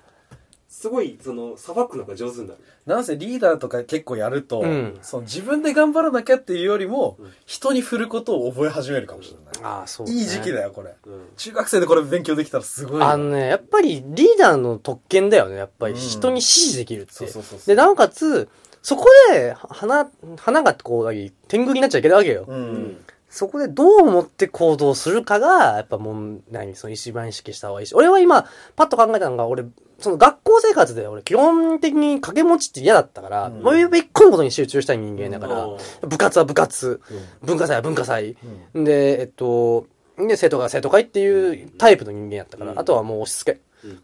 すごいそのさばくのが上手になるなんせリーダーとか結構やると、うんその自分で頑張らなきゃっていうよりも、うん人に振ることを覚え始めるかもしれない、ああ、そう、いい時期だよ。よこれうん中学生でこれ勉強できたらすごいよあのね、やっぱりリーダーの特権だよね。やっぱりうん人に指示できるって。そうそうそうそうで、なおかつ、そこで、花、花がこう、天狗になっちゃいけないわけよ。ううんんそこでどう思って行動するかが、やっぱもう、何、その一番意識した方がいいし。俺は今、パッと考えたのが、俺、その学校生活で俺基本的に掛け持ちって嫌だったから、うん。もう一個のことに集中したい人間だから、うん。部活は部活、文化祭は文化祭、で、えっと、で、生徒会は生徒会っていうタイプの人間やったから、うん。あとはもう押し付け。うん。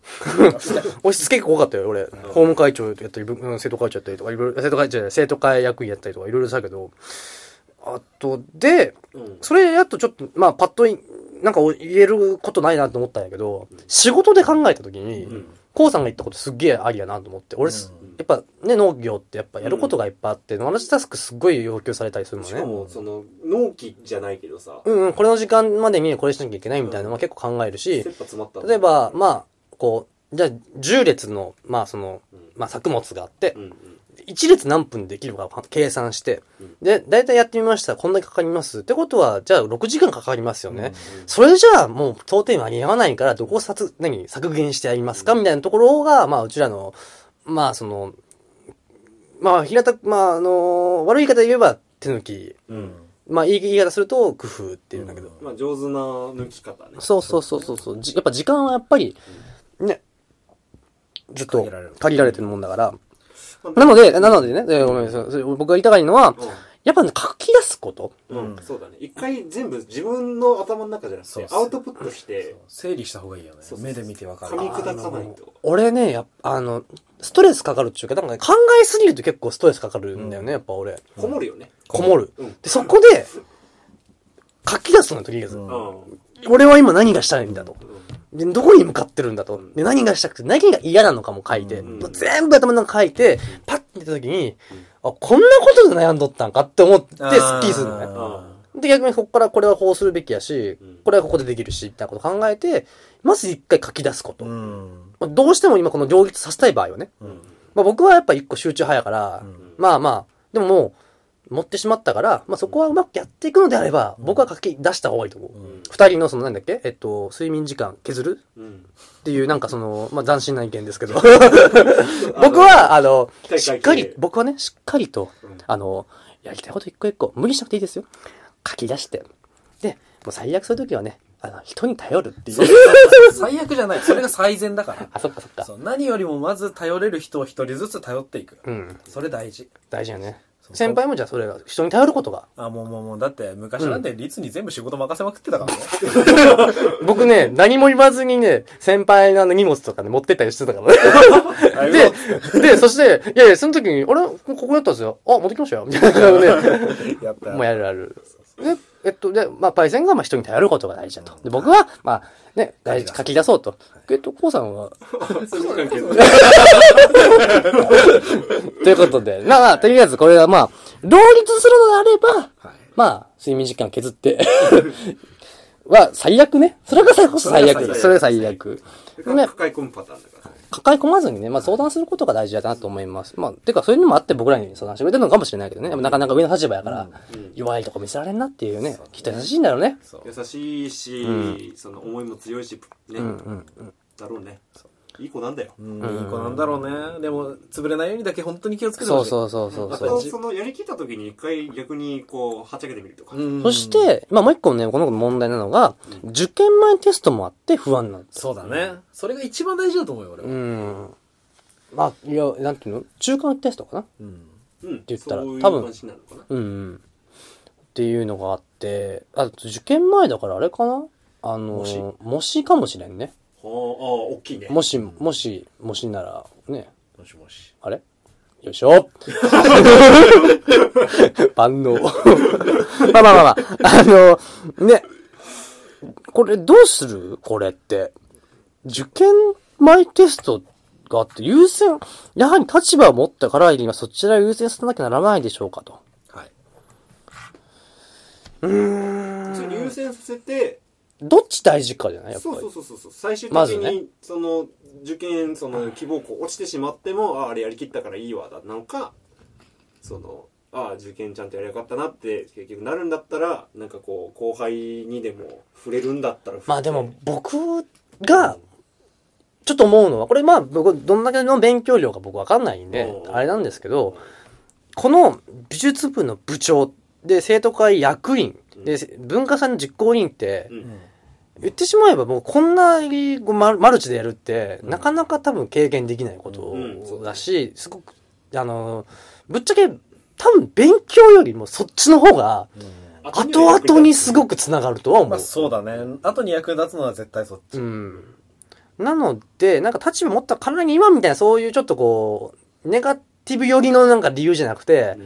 押し付けが多かったよ、俺。法務会長やったり、文生徒会長やったりとか、いろいろ、生徒会長生徒会役員やったりとか、いろいろしたけど、あと、で、うん。それやっとちょっと、まあ、パッとい、なんか言えることないなと思ったんやけど、仕事で考えたときに、うんこうさんが言ったことすっげえありやなと思って、俺、うん。やっぱね、農業ってやっぱやることがいっぱいあって、マルチタスクすっごい要求されたりするのしかね。もその納期じゃないけどさ。うんうん、これの時間までにこれしなきゃいけないみたいなのは結構考えるし例えば、まあ、こう、じゃあ、10列の、まあその、まあ作物があってう、んうん1列何分できるかを計算してうん、で、だいたいやってみました。こんだけかかります。ってことは、じゃあ6時間かかりますよね。うんそれじゃあもう到底間に合わないから、どこを削、何、削減してやりますかみたいなところが、まあうちらの、まあその、まあ平たく、まああの、悪い言い方で言えば手抜き。うんまあいい言い方すると工夫っていうんだけど。まあ上手な抜き方ねそうそうそうそうそう。じやっぱ時間はやっぱり、ね、ずっと限られてるもんだから。まあなので、なのでね、えーごめんなさい。僕が言いたかいのは、やっぱね、書き出すこと。うん、うん、そうだね。一回全部自分の頭の中じゃなくてアウトプットして整理した方がいいよね。目で見てわかる。噛み砕かないと。俺ね、やっぱ、あの、ストレスかかるっていうか、なんかね、考えすぎると結構ストレスかかるんだよね、やっぱ俺。こもるよね。こもる。うん。で、そこで、書き出すのよ、とりあえず。うん。うん俺は今何がしたいんだと。で、どこに向かってるんだと。で、何がしたくて、何が嫌なのかも書いて、うん全部頭の中書いて、パッて見た時に、あ、こんなことで悩んどったんかって思って、スッキリするのね。あで、逆にここからこれはこうするべきやしうん、これはここでできるし、みたいなことを考えて、まず一回書き出すこと。ーうんまあどうしても今この両立させたい場合はね。うんまあ僕はやっぱ一個集中早いから、うんまあまあ、でももう、持ってしまったから、まあそこはうまくやっていくのであれば、僕は書き出した方がいいと思う。うん二人のそのなんだっけ？えっと、睡眠時間削る？うんっていうなんかその、まあ斬新な意見ですけど。僕は、あの、体しっかり体、僕はね、しっかりとうん、あの、やりたいこと一個一個、無理しなくていいですよ。書き出して。で、もう最悪そういう時はね、あの、人に頼るっていう。最悪じゃないそれが最善だからあ、そっかそっか。そう何よりもまず頼れる人を一人ずつ頼っていくうん。それ大事大事やね。先輩もじゃあそれが、人に頼ることが。あもうもうもうだって昔なんて律に全部仕事任せまくってたからね、僕ね、何も言わずにね、先輩の荷物とかね、持ってったりしてたからね。あで、で、そして、いやいや、その時に、あれ？ここやったんですよ。あ、持ってきましたよ。みたいな感じで、やったもうやるやる。で、えっと、で、まあ、パイセンが、まあ、人に頼ることが大事だと。で、僕は、まあ、ね、大事、書き出そうと。えっと、コウさんは、ということで、まあまあ、とりあえずこれはまあ、両立するのであれば、はい。まあ、睡眠時間削って、は、最悪ね。それが最こそ最悪。それが最悪。ね、抱え込むパターンだから抱え込まずにね、まあ相談することが大事だなと思います。まあ、てかそういうのもあって僕らに相談してくれてるのかもしれないけどね。なかなか上の立場やから、弱いとこ見せられんなっていうね。きっと優しいんだろうね。そう優しいし、うその思いも強いしね、うんうんうん。だろうねいい子なんだよ。うんいい子なんだろうね。でも潰れないようにだけ本当に気をつけてほしい。そうそうそうそう。あそう。とそのやりきった時に一回逆にこうはちゃけてみるとか、うん。そして、まあもう一個ね、この子の問題なのが、受験前テストもあって不安なんです。そうだね。それが一番大事だと思うよ俺は。うん。まあ、いや、なんていうの？中間テストかな？うん。うん、って言ったらそういう多分。感じなのかな。うんうん。っていうのがあって、あと受験前だからあれかな？あの、模試。模試かもしれんね。はああ大きいね。もし、もし、模試なら、ね、もしもし。あれ？よいしょ。万能。まあまあまあまあ、あの、ね、これどうする？これって。受験前テストがあって優先、やはり立場を持ったからにはそちらを優先させなきゃならないでしょうかと。はい。それ優先させてどっち大事かじゃない？やっぱり。そうそうそうそう。そう最終的に、まずね。その受験その希望校落ちてしまってもああれやりきったからいいわだなんかそのああ受験ちゃんとやりやがったなって結局なるんだったらなんかこう後輩にでも触れるんだったらまあでも僕が、ちょっと思うのは、これまあ僕、どんだけの勉強量か僕わかんないんでう、ん。あれなんですけど、この美術部の部長で生徒会役員で文化祭の実行委員ってう、ん。言ってしまえばもうこんなマルチでやるって、なかなか多分経験できないことだし、すごく、あの、ぶっちゃけ多分勉強よりもそっちの方が、後々にすごくつながるとは思う。まあ。そうだね。後に役立つのは絶対そっち。うん。なので、なんか立場持ったからに今みたいなそういうちょっとこう、ネガティブ寄りのなんか理由じゃなくて、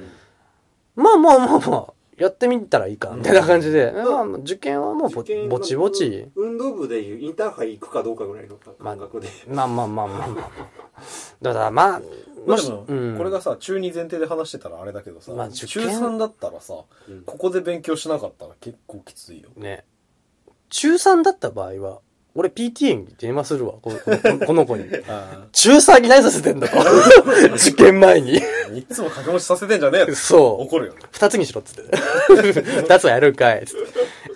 まあまあまあまあ、やってみたらいいか、みたいな感じで。まあ、受験はもうぼぼちぼち。運動部でいうインターハイ行くかどうかぐらいの感覚で。まあまあまあまあまあ。だからまあ、もし、まあでも、うん。これがさ、中2前提で話してたらあれだけどさ、まあ受中験3だったらさ、うんここで勉強しなかったら結構きついよ。ね。中3だった場合は、俺 PTA に電話するわ、この この子に。あ中3に何させてんだと。受験前に。あ。いつも掛け持ちさせてんじゃねえよ。そう。怒るよね。二つにしろっつって。二つはやるんかいっつって。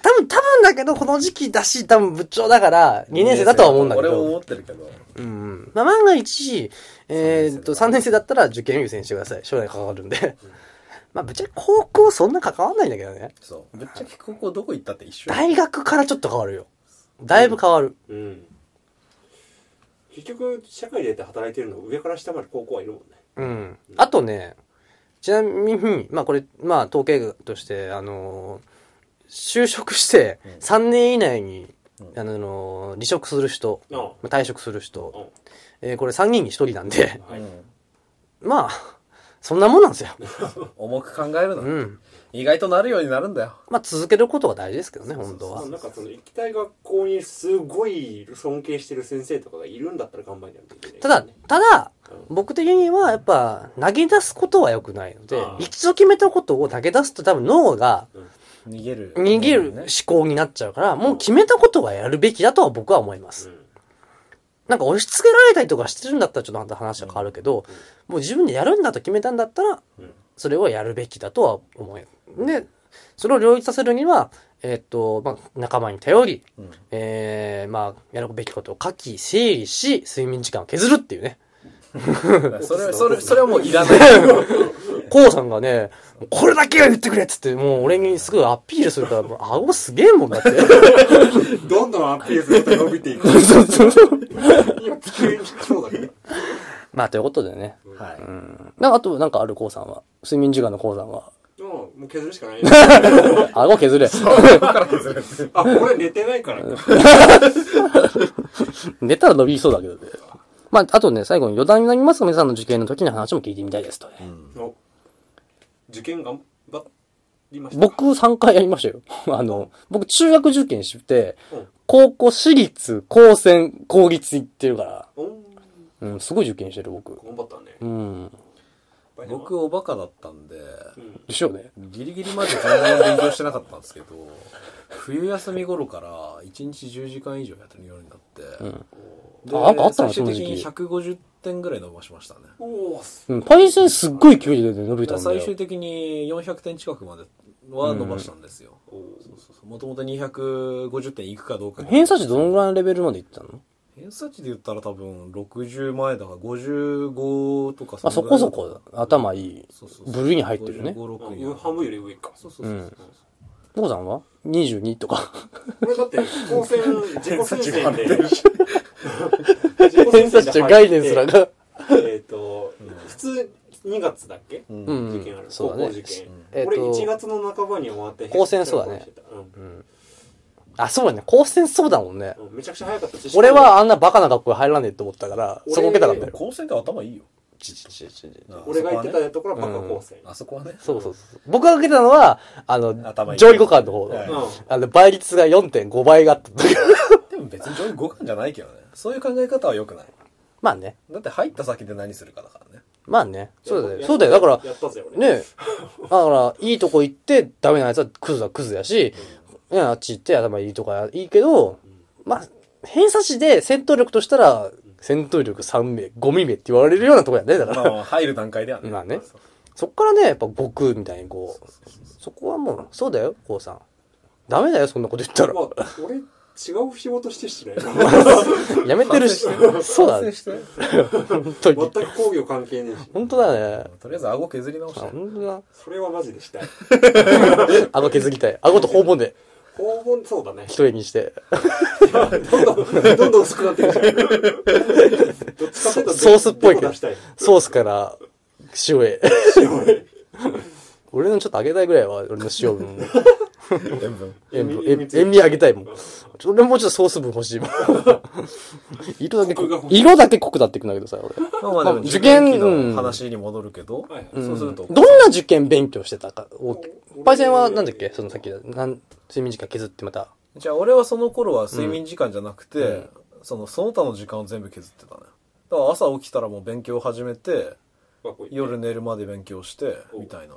多分、多分だけど、この時期だし、多分部長だから、2年生だとは思うんだけ俺もど。思ってるけど。うんうん。まあ、万が一、えーっと、3年生だったら受験優先してください。将来関わるんで。まあ、ぶっちゃけ高校そんな関わんないんだけどね。そう。ぶっちゃけ高校どこ行ったって一緒よ大学からちょっと変わるよ。だいぶ変わる。うん。結局、社会で働いてるの上から下まで高校はいるもんね。うん。あとね、ちなみに、まあこれ、まあ統計として、あのー就職して3年以内に、あのー離職する人、あまあ退職する人、あえーこれ3人に1人なんで、はい。まあ、そんなもんなんですよ。重く考えるの、うん。意外となるようになるんだよ。まあ続けることが大事ですけどね、本当はまあ。なんかその行きたい学校にすごい尊敬してる先生とかがいるんだったら頑張りないといけない、ただ、ただ、僕的にはやっぱ投げ出すことは良くないので一度決めたことを投げ出すと多分脳が逃げる。逃げる思ね。考になっちゃうから、もう決めたことはやるべきだとは僕は思います。なんか押し付けられたりとかしてるんだったらちょっと話は変わるけど、もう自分でやるんだと決めたんだったら、それをやるべきだとは思う。で、それを両立させるには、えーっと、まあ、仲間に頼り、んえー、まあ、やるべきことを書き、整理し、睡眠時間を削るっていうね。それ、それ、それはもういらない。コウさんがね、これだけは言ってくれっつって、もう俺にすごいアピールするから、もう顎すげえもんだって。どんどんアピールすると伸びていく。今机にそうだけど。まあ、ということでね。はい。うん。なんかあと、なんかあるコウさんは？睡眠時間のコウさんは？うんもう削るしかない。顎削れ。あ、これ寝てないからか。寝たら伸びそうだけどね。まあ、あとね、最後に余談になりますが、皆さんの受験の時の話も聞いてみたいですとね。お受験頑張りました？僕3回やりましたよ。あの、僕中学受験してうん、高校私立、高専、公立行ってるから、うん、すごい受験してる僕。頑張ったね。うん。僕おバカだったんで、でしょうね。ギリギリまで全然勉強してなかったんですけど、冬休み頃から1日10時間以上やってるようになって、であなんかあったの最終的にその時期150点ぐらい伸ばしましたね。おおうん、パイセンすっごい勢いで伸びたんだ最よ。終的に400点近くまでは伸ばしたんですよ。もともと250点いくかどうか。偏差値どのぐらいのレベルまで行ったの？偏差値で言ったら多分60前だから55とかまあそこそこ頭いい部類に入ってるね。55、6に半分より上か。そうそうそうそう。コウさんは ?22 とか。これだって、高専、自己推薦で。偏差値の概念すらが。えっと、普通2月だっけ？うんうん受験ある。そうだね高校受験。えっと俺1月の半ばに終わって。高専そうだねうん。あ、そうだね。高専そうだもんね。うんめちゃくちゃ早かったし俺はあんなバカな学校入らねえと思ったから、俺そこ受けたかったよ。高専って頭いいよ。俺が言ってたところはバカ高専。あそこはね。そうそうそう。僕が受けたのは、あの、上位互換の方の。あの、倍率が4.5倍があった。でも別に上位互換じゃないけどね。そういう考え方は良くない。まあね。だって入った先で何するかだからね。まあね。そうだよ。やそうだよ。だから。ねだから、いいとこ行って、ダメなやつはクズはクズやし、ねあっち行って頭いいとかいいけど、まあ、偏差値で戦闘力としたら、戦闘力3名、5名って言われるようなとこやね。だから。まあ入る段階ではね。まあねそっからね、やっぱ悟空みたいにこう、そこはもう、そうだよ、こうさん。ダメだよ、そんなこと言ったら。まあ、俺、違う仕事してしないな。やめてるし。そうだね。本当に。全く工業関係ねえし。本当だね。とりあえず顎削り直して。本当だ。それはマジでしたい。顎削りたい。顎と肛門で訪問、そうだね。一重にして。どんどん、どんどん薄くなってるじゃん。どっちかというと、ソースっぽいけど。ソースから塩へ。俺のちょっとあげたいぐらいは、俺の塩分。塩分。塩分、塩味あげたいもん。俺もうちょっとソース分欲しいもん。色だけ色だけ濃くなっていくんだけどさ、俺。まあまあ受験の話に戻るけど、はい。そうすると、どんな受験勉強してたか？おパイセンはなんだっけ？そのさっきだ、なん睡眠時間削ってまた。じゃあ俺はその頃は睡眠時間じゃなくて、そのその他の時間を全部削ってたねだから朝起きたらもう勉強を始めて夜寝るまで勉強してみたいな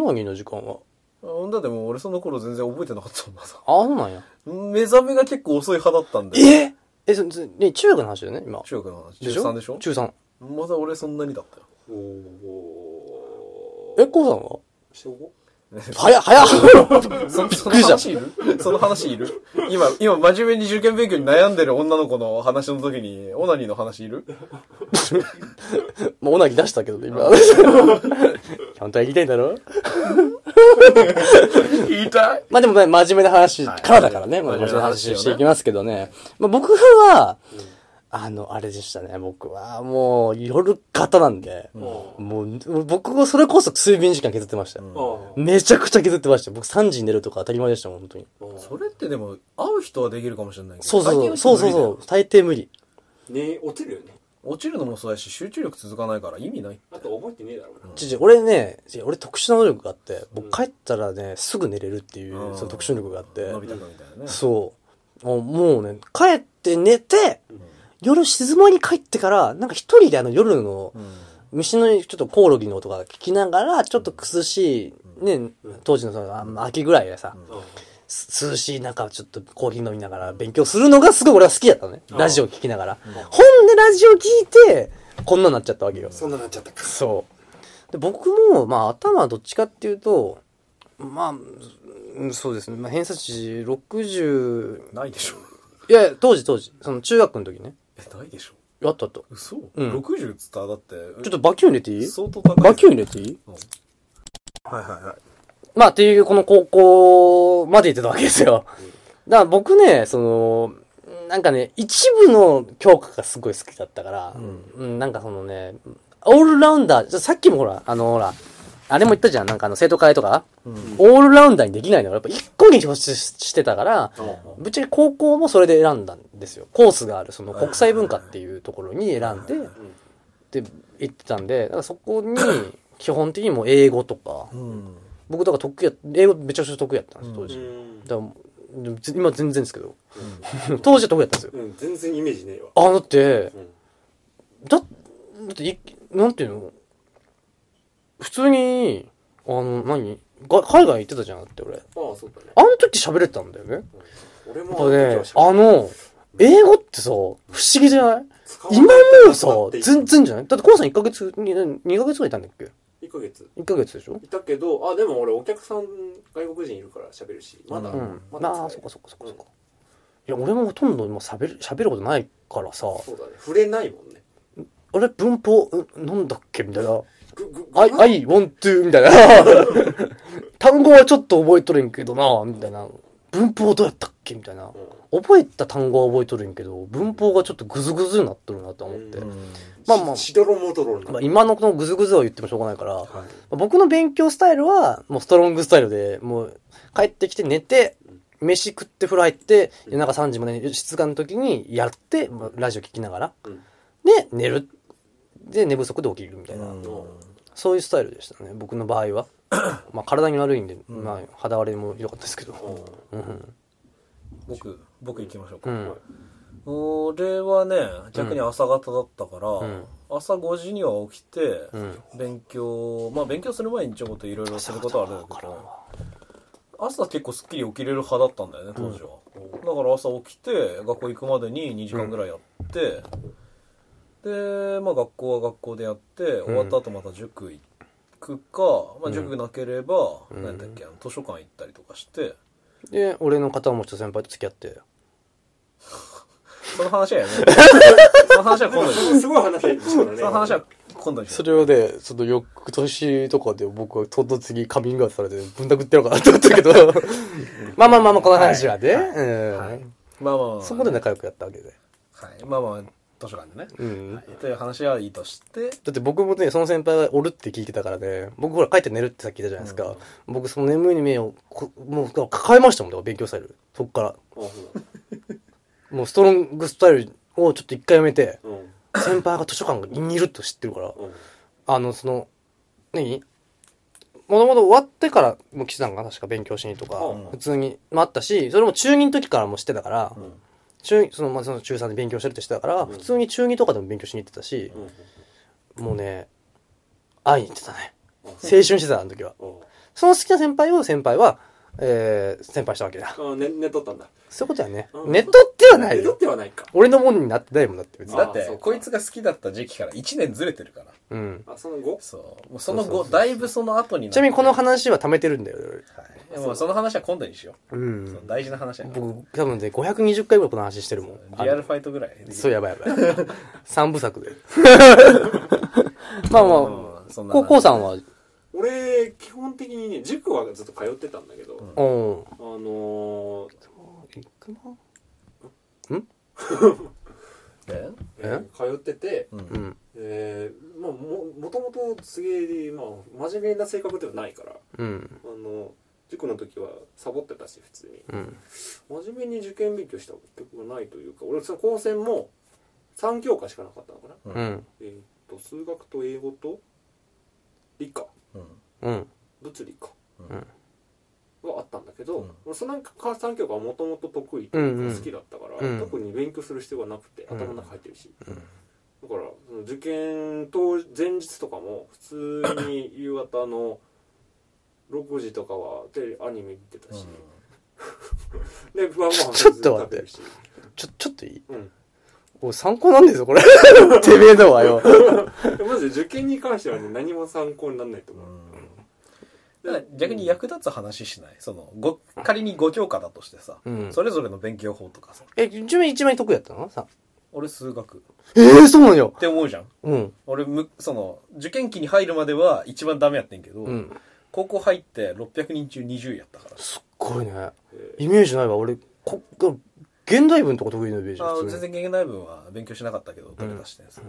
なぎの時間は？うんだってもう俺その頃全然覚えてなかったもんまだああ、そうなんや。目覚めが結構遅い派だったんで。え？え、そ、そね、中学の話だよね、今。中学の話。中3でしょ？中3。まだ俺そんなにだったよ。おおえ、こうさんは？小五？早っ、早っ。その話いる？その話いる？今、今真面目に受験勉強に悩んでる女の子の話の時に、オナニーの話いる？もうオナギ出したけどね、今。本当は言いたいんだろ？言いたい？まあでもね、真面目な話からだからね、はい。まあ真面目な話していきますけどね。まあ僕は、あの、あれでしたね、僕はもう夜型なんで、もう、僕もそれこそ睡眠時間削ってましたよ。あめちゃくちゃ削ってましたよ。僕3時に寝るとか当たり前でしたもん、本当に。それってでも、会う人はできるかもしれないけど。そうそうそう、そうそうそう。う、大抵無理。ね落ちるよね落ちるのもそうだし、集中力続かないから意味ない。あと覚えてねえだろうなちょちょ俺ね、俺特殊な能力があって、僕帰ったらね、すぐ寝れるっていう、うんその特殊能力があって。のび太くんみたいなね。そう。もうもうね、帰って寝て、夜静まりに帰ってから、なんか一人であの夜のうん。虫のちょっとコオロギの音が聞きながら、ちょっと涼しい、ね、当時のそのあ秋ぐらいでさ、す涼しい中ちょっとコーヒー飲みながら勉強するのがすごい俺は好きだったのね。ラジオ聞きながら。ほんでラジオ聞いて、こんなになっちゃったわけよ。そんななっちゃったかそう。で僕も、まあ頭はどっちかっていうと、まあ、うんそうですね。まあ偏差値60、ないでしょ。いやいや、当時当時、その中学の時ね。え、ないでしょ？あったあった。ちょ嘘、うん ?60 っつった？らだって、っとバキュン入れていい？相当高い。バキュン入れていい？はいはいはい。まあっていうこの高校まで行ってたわけですよ。だから僕ね、その、なんかね、一部の教科がすごい好きだったから、うん、なんかそのね、オールラウンダー、さっきもほら、あのほら、あれも言ったじゃん、なんかあの生徒会とか、オールラウンダーにできないのがやっぱ一個に固執してたから、ぶっちゃけ高校もそれで選んだんですよ。コースがある、その国際文化っていうところに選んで、で、行ってたんで、だからそこに、基本的にもう英語とか、うん。僕だから得意や、英語めちゃくちゃ得意やったんです、当時。うん。だから今全然ですけど。当時は得意やったんですよ。うん全然イメージねえわ。あ、だってうん、だ、だってい、なんていうの？普通に、あの、何？が海外行ってたじゃん、だって俺。ああそうだね。あの時喋れてたんだよね。俺もやっぱね、ああの、英語ってさ、不思議じゃない？今もさ、全然じゃない？だって、コウさん1ヶ月、2, 2ヶ月ぐらいいたんだっけ？1ヶ月 ?1 ヶ月でしょ？いたけどあでも俺お客さん外国人いるから喋るしまだ、うん。まだまあ、そっかそっかそっかそっか。いや、俺もほとんど今喋る、喋ることないからさ、そうだね。触れないもんね。あれ、文法、ん？なんだっけ？みたいな。I, I want to, みたいな。単語はちょっと覚えとるんけどな、みたいな。文法どうやったっけみたいな。覚えた単語は覚えとるんけど、文法がちょっとグズグズになっとるなと思って。うんまあまあししどろもどろになまあ、今のこのグズグズを言ってもしょうがないから、僕の勉強スタイルは、もうストロングスタイルで、もう帰ってきて寝て、飯食って風呂入って、夜中3時までに静かの時にやって、まあラジオ聞きながら、うんで、寝る。で、寝不足で起きるみたいな。うんそういうスタイルでしたね、僕の場合は。まあ体に悪いんで、まあ肌荒れもひどかったですけど。うん。僕、僕行きましょうか。うん。俺はね、逆に朝方だったから、ん朝5時には起きて、うん。勉強、まあ勉強する前にちょこっといろいろすることはあるんだけど、朝結構すっきり起きれる派だったんだよね、当時は。だから朝起きて、学校行くまでに2時間ぐらいやって、で、まあ学校は学校でやって、終わった後また塾行くか、まあ塾なければ、何だっけ、あの図書館行ったりとかして、で、俺の片持ち先輩と付き合って。その話はやめよう その話は今度にすごい話でしたね。その話は今度にそれをね、その翌年とかで僕はとんと次カミングアウトされてぶん殴ってやろうかなと思ったけど。まあまあまあまあ、この話はね。うん。う。まあまあまあ、そこで仲良くやったわけで。はい、まあまあ、図書館でね、うん。はい。という話はいいとして。だって僕もね、その先輩がおるって聞いてたからね、僕ほら帰って寝るってさっき言ったじゃないですか。僕その眠い目をこ、もう抱えましたもん、勉強スタイル。そっから。もうストロングスタイルをちょっと一回やめて、ううん。先輩が図書館にいると知ってるから、うん。あの、その、何？もともと終わってからも来てたんかな確か勉強しにとか、うん。普通に、まああったし、それも中2の時からも知ってたから、ん中、その、まあ、その中3で勉強してるって知ってたから、普通に中2とかでも勉強しに行ってたし、うんもうね、会いに行ってたね。うん青春してた、あの時は。うんその好きな先輩を先輩は、えー、先輩したわけだ。あ寝寝とったんだそういうことやね。うんネットってはない寝とっよ。てはないか俺のもんになってないもんだって別に。だってあそうかこいつが好きだった時期から1年ずれてるからうん。あその後？そうもうその後だいぶその後にちなみにこの話は貯めてるんだよ、はい、もうその話は今度にしよ俺。うう、そうん大事な話やから僕、多分ね、520回ぐらいこの話してるもん。リアルファイトぐらいそうやばいやばい。三部作で。まあまうんそんあ、なここうさんは、俺基本的にね塾はずっと通ってたんだけど、うん。あのーえ？え？ー通ってて、うんうん。えーまあ、ももともとすげえ、まあ、真面目な性格ではないからうん。あの塾の時はサボってたし普通にうん。真面目に受験勉強したことがないというか俺その高専も3教科しかなかったのかな、うん。えー、と数学と英語と理科うん。うん。物理か、うん。はあったんだけど、うん。俺その3教科はもともと得意とうんうんいうか好きだったから、うん。特に勉強する必要がなくてうん。頭の中入ってるし、だから受験当前日とかも普通に夕方の6時とかはテレビアニメ見てたし、で不安ご飯ちょっと待って。ちょ、ちょっといい？うんお参考なんですよ、これ。てめえのはよ。でまず受験に関してはね何も参考にならないと思う、だから逆に役立つ話しない？そのご仮に5教科だとしてさ、うんそれぞれの勉強法とかさえ、自分一番得意だったの？さ。俺数学っえー、そうなのよ。て思うじゃんうん。俺むその受験期に入るまでは一番ダメやってんけど、うん。高校入って600人中20やったからすっごいね。えイメージないわ。俺、こ、現代文とか得意なイメージあ全然現代文は勉強しなかったけど取れ出してんす、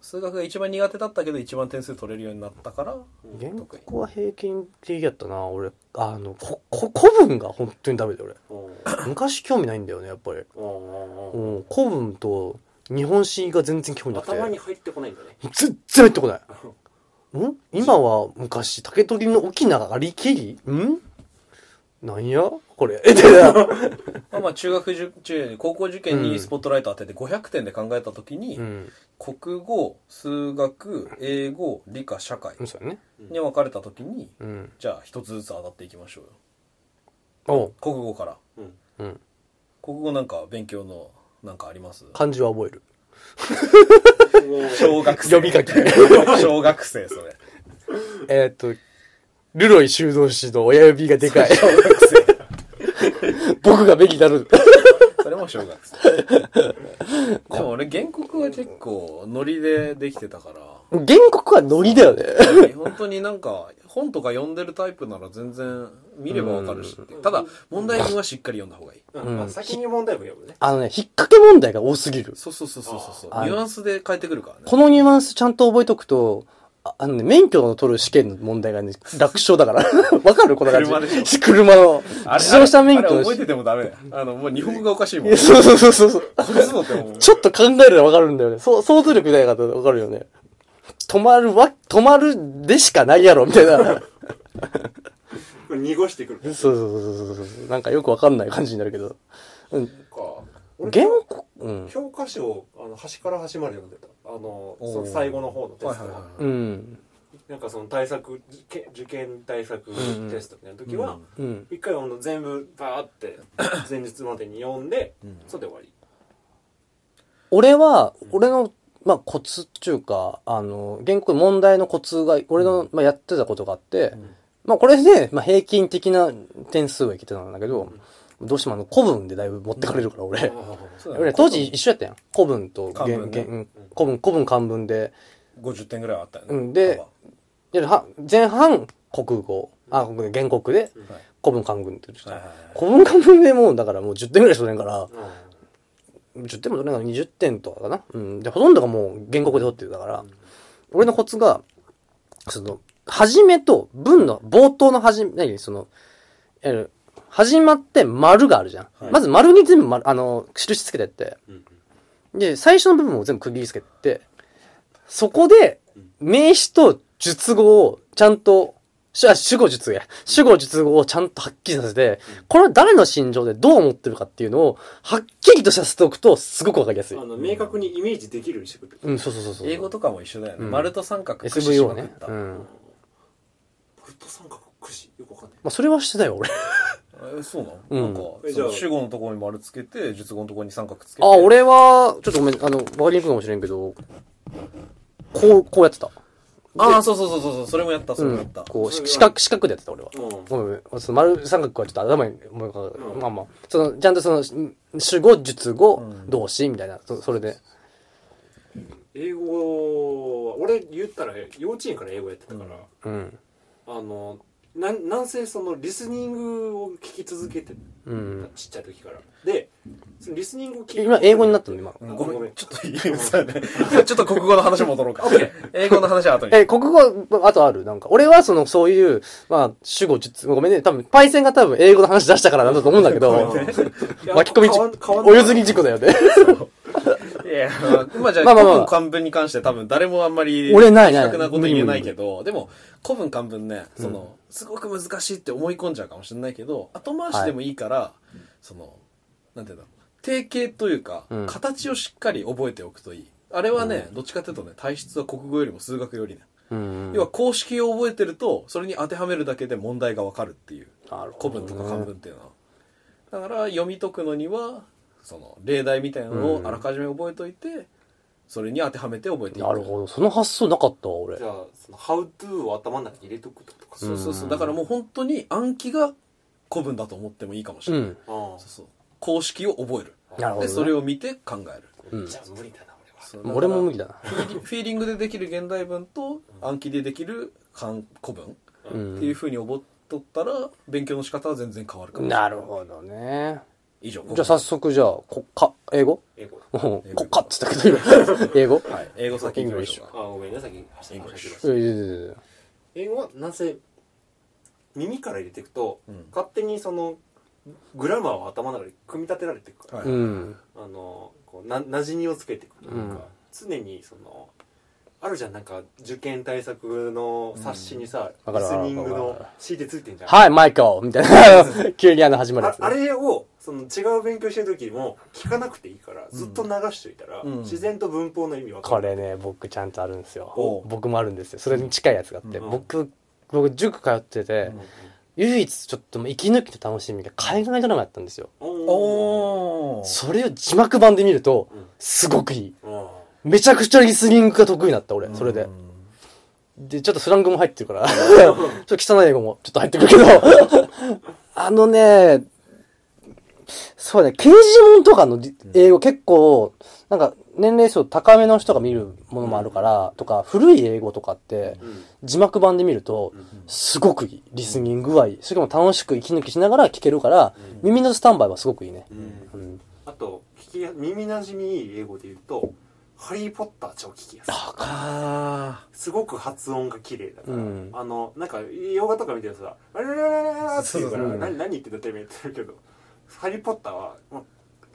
数学が一番苦手だったけど一番点数取れるようになったから原得意告は平均的やったな。俺、あの、こ、こ古文が本当にダメで俺。ー昔興味ないんだよね、やっぱり。うんうんううんん。古文と日本史が全然興味なくて。頭に入ってこないんだね全然入ってこない。ん？今は昔、竹取の沖縄ありきり？ん？なんや？これ。え、で まあまあ中学受中高校受験にスポットライト当てて500点で考えた時に、うん。国語数学英語理科社会そうやね。に分かれた時にうん。じゃあ一つずつ当たっていきましょうよ。国語からうん。国語なんか勉強のなんかあります？漢字は覚える。小学生読み書き 小学生それえーっと、ルロイ修道士の親指がでかい。小学生。僕がべきなる。それも小学生。でも俺原告は結構ノリでできてたから。原告はノリだよね。本当になんか本とか読んでるタイプなら全然見ればわかるし、ただ問題文はしっかり読んだ方がいい。先に問題文読むね。あのね、引っ掛け問題が多すぎる。そうそうそうそうそうニュアンスで変えてくるからね。このニュアンスちゃんと覚えとくと、ああのね、免許の取る試験の問題がね、楽勝だから。わかる？この感じ。車でし車の。自動車免許の覚えててもダメだよあのもう日本語がおかしいもんそうそうそうそうそう。これそうって思う ちょっと考えるとわかるんだよね。そう、想像力ない方わかるよね。止まるわ、止まるでしかないやろ、みたいな。これ濁してくるそうそうそうそう。なんかよくわかんない感じになるけど。うん。か俺原告、うん。教科書をあの端から端まで読んでたあのその最後の方のテスト。なんかその対策受験対策ん。テストみたいな時は、うん。一回あの全部バーって 前日までに読んで、ん。それで終わり。俺は、俺の、まあ、コツっていうか、あの、原告問題のコツが、俺の、まあ、やってたことがあって、まあ、これで、まあ、平均的な点数はいけてたんだけど、どうしてもあの、古文でだいぶ持ってかれるから、俺。当時一緒やったやん。古文と漢文ね。古文、古文漢文で、50点ぐらいあったよね。うん。で前半国語、あ、国語原告で、古文漢文って言ってた古文漢文でもう、だからもう10点ぐらいしか取れんから、10点も取れない20点とかかな。うん。で、ほとんどがもう原告で取ってるだから、俺のコツが、その、始めと文の冒頭の始め、何？その、えー始まって丸があるじゃん。はいまず丸に全部丸、あの、印つけてって、うんで、最初の部分を全部区切りつけて、そこで、名詞と述語をちゃんと、しあ主語述語や。主語述語をちゃんとはっきりさせて、これは誰の心情でどう思ってるかっていうのを、はっきりとさせておくと、すごくわかりやすいあ。の明確にイメージできるようにしてくれうん、そうそうそうそう。英語とかも一緒だよね、うん丸と三角駆使し SVO ねまくっ。た、うん。フット三角串よくわかんないまあ、それはしてたよ、俺。えそうなの、うんなんか主語のところに丸つけて述語のところに三角つけてあ、俺は、ちょっとごめん、あの、わかりにくいかもしれんけど、こう、こうやってた。ああそうそうそうそうそうそれもやったそれうんもやった、。こう、それはし四角、四角でやってた、俺は。うんごめん。その丸三角はちょっと頭に思い浮かぶ、うんまあまあ。その、ちゃんとその、ん主語、述語、うん動詞みたいな、そそれで。英語は俺言ったら幼稚園から英語やってたから、うん。あのなんなんせそのリスニングを聞き続けてうん。ちっちゃい時から。でそのリスニングを聞今、英語になったの、今。ごめん。ごめん。ちょっといいそうだね。ちょっと国語の話戻ろうか。英語の話は後に。え、国語、あとある？なんか。俺はその、そういう、まあ、主語、述語、ごめんね。多分、パイセンが多分、英語の話出したからなんだと思うんだけど、巻き込みお譲り事故だよね。いや、まあじゃあ、まあまあまあ古文漢文に関して多分誰もあんまり、俺ないないなこと言えないけど、でも、古文漢文ね、その、すごく難しいって思い込んじゃうかもしれないけど、後回しでもいいから、その、なんていうんだろう、定型というか、うん形をしっかり覚えておくといい。あれはね、どっちかというとね、体質は国語よりも数学よりね。うん。要は公式を覚えてると、それに当てはめるだけで問題がわかるっていう。古文とか漢文っていうのは。だから読み解くのにはその例題みたいなのをあらかじめ覚えといて、それに当てはめて覚えていく。なるほど。その発想なかったわ、俺。じ。ゃあその How to を頭の中に入れとくってことかそうそうそう。うんだからもう本当に暗記が古文だと思ってもいいかもしれない、うん。あそうそう。公式を覚える。なるほど、ね。でそれを見て考える。うん。じゃあ無理だな俺は。そう。俺も無理だな。フィーリンフィーリングでできる現代文と暗記でできる漢古文う。っていうんふうに覚えとったら勉強の仕方は全然変わるかもしれなるほどね。以上。じゃあ早速じゃあ、国家、英語？英語うん国家っつったけど、今。英語？はい。英語先行きましょう。か。あごめんなさい走りましい。やいやいやいや。英語はなぜ耳から入れていくと、うん。勝手にそのグラマーを頭の中で組み立てられていくから。あのこうななじみをつけていくというか、うん。常にそのあるじゃんなんか受験対策の冊子にさ、わかるリスニングのわかるわかる C でついてんじゃん、はい、マイケルみたいな。急にあの始まるやつね。ああれをその違う勉強してる時も聞かなくていいからずっと流しといたら、うん自然と文法の意味わかる、これね、僕ちゃんとあるんですよお。僕もあるんですよ。それに近いやつがあって。うん僕、僕塾通ってて、うん唯一ちょっと息抜きの楽しみが海外ドラマやったんですよ。それを字幕版で見るとうん、すごくいい。うんめちゃくちゃリスニングが得意になった、俺。それでう。んで、ちょっとスラングも入ってるから、ちょっと汚い英語もちょっと入ってくるけど、あのね、そうね、刑事文とかのり英語結構、なんか年齢層高めの人が見るものもあるから、とか、古い英語とかって、うん字幕版で見ると、すごくいい。リスニングはいい。しかも楽しく息抜きしながら聞けるから、耳のスタンバイはすごくいいね。うんうん。あと聞きや耳なじみいい英語で言うと「ハリー・ポッター」超聞きやすい。あすごく発音が綺麗だから、うん。あのなんか洋画とか見てるとさ「あれれれれれれ」って言うからそうそう。何何言ってんだてめえって言ってるけど「ハリー・ポッターは」まあ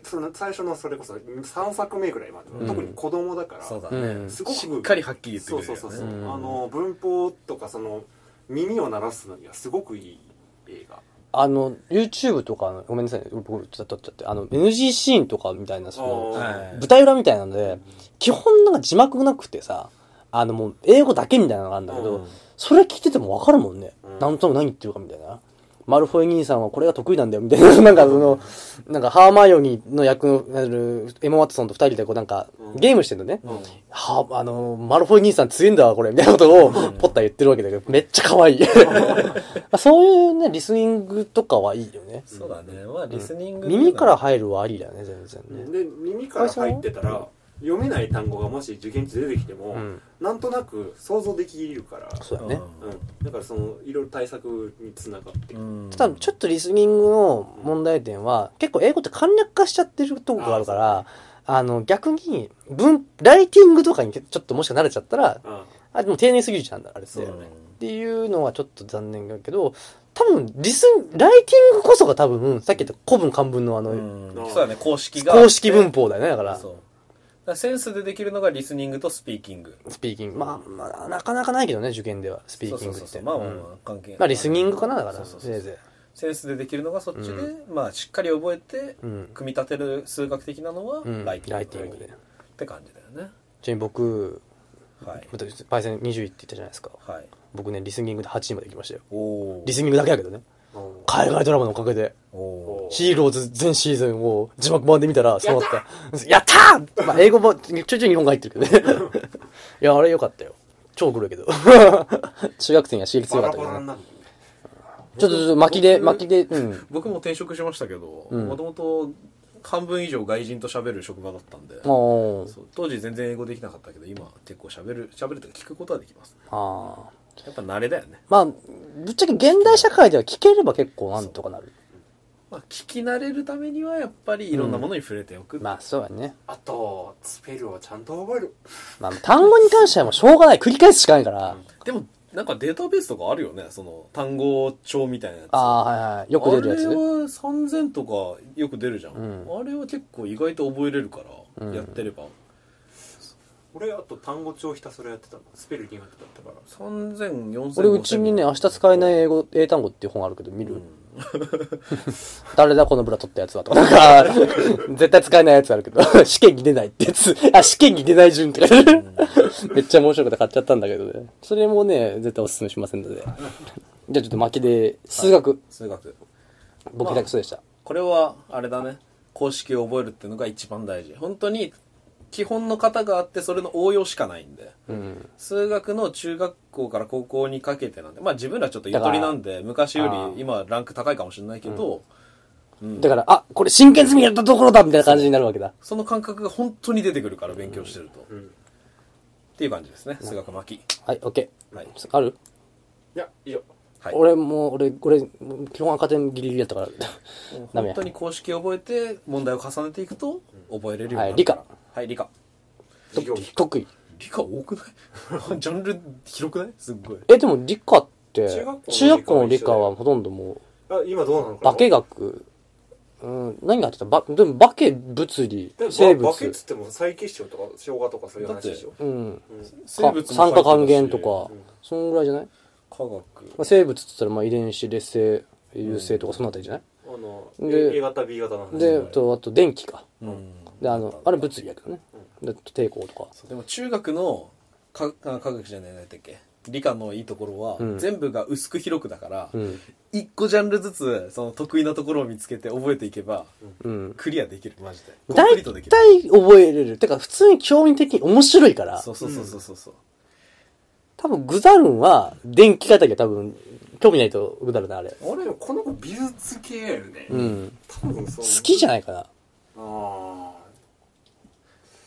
その最初のそれこそ3作目ぐらいまで、うん。特に子供だかあらそうだね。うんすごくしっかりはっきり言ってくれるよね。そうそうそうそう、うんあの文法とかその耳を鳴らすのにはすごくいい映画あの、YouTube とか、ごめんなさいね、僕、ちょっちゃって、あの、NG シーンとかみたいな、その、はい舞台裏みたいなので、基本なんか字幕なくてさ、あのもう英語だけみたいなのがあるんだけど、うん。それ聞いててもわかるもんね。うん。なんとなく何言ってるかみたいな。マルフォイ兄さんはこれが得意なんだよみたいな、なんかその、なんかハーマイオニーの役の、あるエマ・ワトソンと二人でこうなんか、うんゲームしてんのね。うんはあの、マルフォイ兄さん強いんだわ、これ、みたいなことを、ポッター言ってるわけだけど、めっちゃ可愛い。そういうね、リスニングとかはいいよね。そうだねまあリスニング耳から入るはありだよね、全然ね。で耳から入ってたら読めない単語がもし受験地で出てきても、うん。なんとなく想像できるから、そうだね。うん、だからそのいろいろ対策につながってただ、ちょっとリスニングの問題点は、結構英語って簡略化しちゃってるとこがあるから、あの、逆に、文、ライティングとかにちょっともしか慣れちゃったら、ああ、でも丁寧すぎるじゃん、あれって。そうだね。っていうのはちょっと残念だけど、多分、リスン、ライティングこそが多分、さっき言った古文漢文のあの、うん。うん。そうだね公式が。公式文法だよね、だから。そう。だからセンスでできるのがリスニングとスピーキングスピーキング。まあ、まあ、なかなかないけどね、受験では、スピーキングって。そうそうそうまあまあ関係ないまあ、リスニングかな、だから、せいぜセンスでできるのがそっちで、まあしっかり覚えて、うん組み立てる数学的なのはい。うん。ライティング,、ライティングで。って感じだよねちなみに僕、はいパイセン21って言ったじゃないですか。はい僕ね、リスニングで8位まで行きましたよ。リスニングだけだけどね。あ海外ドラマのおかげで。おおヒーローズ全シーズンを字幕版で見たら、そうだった。やったーまあ、英語も、ちょいちょい日本語入ってるけどね。いや、あれよかったよ。超黒いけど。中学生には刺激強かったけどね。ちょっと、ちょっと巻きで、巻きで、うん。僕も転職しましたけどんもともと半分以上外人と喋る職場だったんで当時全然英語できなかったけど今結構喋る喋るとか聞くことはできますああ。やっぱ慣れだよね、まあ、ぶっちゃけ現代社会では聞ければ結構なんとかなる。まあ、聞き慣れるためにはやっぱりいろんなものに触れておく、まあ、そうやね。あとスペルをちゃんと覚える。まあ、単語に関してはもうしょうがない。繰り返すしかないから。でもなんかデータベースとかあるよね。その単語帳みたいなやつ。ああ、はいはい。よく出るやつ。あれは3000とかよく出るじゃん、うん。あれは結構意外と覚えれるから、うん。やってれば。俺あと単語帳ひたすらやってたの。スペル苦手だったから。30004000俺、うちにね、明日使えない英語、英単語っていう本あるけど、見る、誰だこのブラ取ったやつはとか、なんか、絶対使えないやつあるけど、試験に出ないってやつ、あ、試験に出ない順って書いてあるめっちゃ面白くて買っちゃったんだけどね。それもね、絶対お勧めしませんので。じゃあちょっと巻きで、数学、数学。僕だけそうでした。これはあれだね。公式を覚えるっていうのが一番大事。本当に基本の型があってそれの応用しかないんで。うん。数学の中学校から高校にかけてなんで。まあ自分らちょっとゆとりなんで昔より今ランク高いかもしれないけど、うん。だから、あ、これ真剣済みやったところだみたいな感じになるわけだ。その感覚が本当に出てくるから勉強してると、ん。っていう感じですね。数学巻きはい、オッケー。はいある？いやいいよはい。俺もう、俺、俺、基本赤点ギリギリやったから。ダメや本当に公式を覚えて問題を重ねていくと覚えれるようになるはい理科はい理科。得意。理科多くない？ジャンル広くない？すっごい。え、でも理科って、中学校の理科はほとんどもあ今どうなのう、かな？化学、うん、何が入ってた？ば、でも化学、物理。生ば化けっ物、つっても再結晶とか生姜とかそういう話でしょ？うん、生物酸化還元と書いてか、そんぐらいじゃない、たし科学。まあ、生物って言ったら、まあ遺伝子、劣性、優性とかそのあたりじゃない、あので A 型 B 型の話で、あと、あと電気か。うんで、あの、あれ物理やけどね。で、抵抗とか。でも中学のかあ科学じゃない何だっけ？理科のいいところは、うん全部が薄く広くだから、うん。一個ジャンルずつその得意なところを見つけて覚えていけばうん。クリアできるマジで大体覚えれる。てか、普通に興味的に面白いから、そうそうそうそうそうそう多分グザルンは、電気型が多分、興味ないとグザルンあれ。あれでもこの子美術系やよねうん。多分そう好きじゃないかな。あ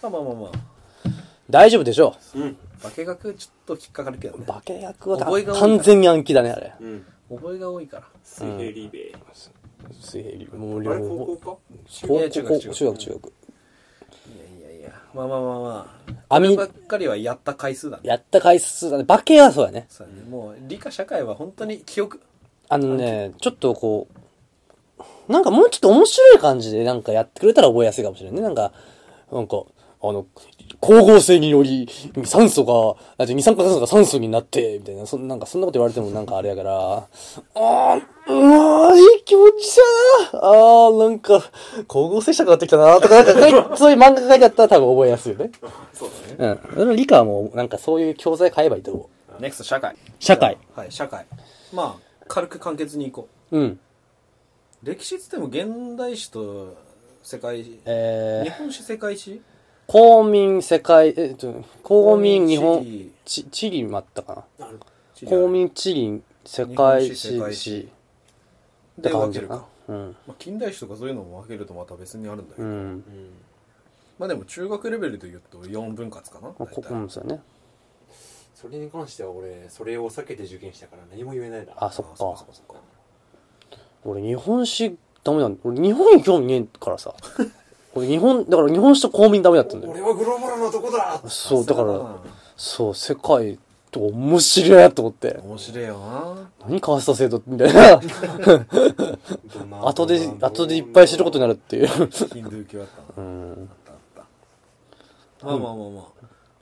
まあまあまあまあ。大丈夫でしょあうん。化学ちょっと引っかかるけどう。ね。化学は覚えが多いから。完全に暗記だね、あれ。うん。覚えが多いから。水平リベ水平流。もうあれ高校か？高いや中校、学中学、中学。いやいやいや。まあまあまあまあ。あみこればっかりはやった回数だね。やった回数だね。化けはそうだね。そうだね。もう理科社会は本当に記憶。あのね、ちょっとこう、なんかもうちょっと面白い感じでなんかやってくれたら覚えやすいかもしれないね。なんか、なんか、あの、光合成により酸素が、あ、じゃ二酸化炭素が酸素になって、みたいな、そんなんかそんなこと言われてもなんかあれやから、あー、うわー、いい気持ちだなあー、なんか、光合成したくなってきたなとか、なんか そういう漫画が書いてあったら多分覚えやすいよね。そうだねうん。理科はもう、なんかそういう教材買えばいいと思う。NEXT 社会社会。はい社会まあ軽く簡潔にいこうん。う歴史っつっても現代史と世界史えー、日本史世界史公民世界、えっと、公民日本地理、ち、地理もあったかな？公民地理、世界史世界史史ってで感じかな？分けるか。うん。まあ、近代史とかそういうのも分けるとまた別にあるんだけど、うん。まあでも中学レベルで言うと4分割かな？まあ、こ大体うん、そうやね。それに関しては俺それを避けて受験したから何も言えないなあ、そっあそうかそうそう俺、日本史、ダメなん俺、日本に興味ねえからさ。これ日本、だから日本酒と公民ダメだったんだよ。俺はグローバルなとこだそう、だから、うんそう、世界と面白いなと思って。面白いよな何川下制度みたいな。後で、後でいっぱい知ることになるっていう。ヒンドゥー教だったなうん。あったあったまあまあまあま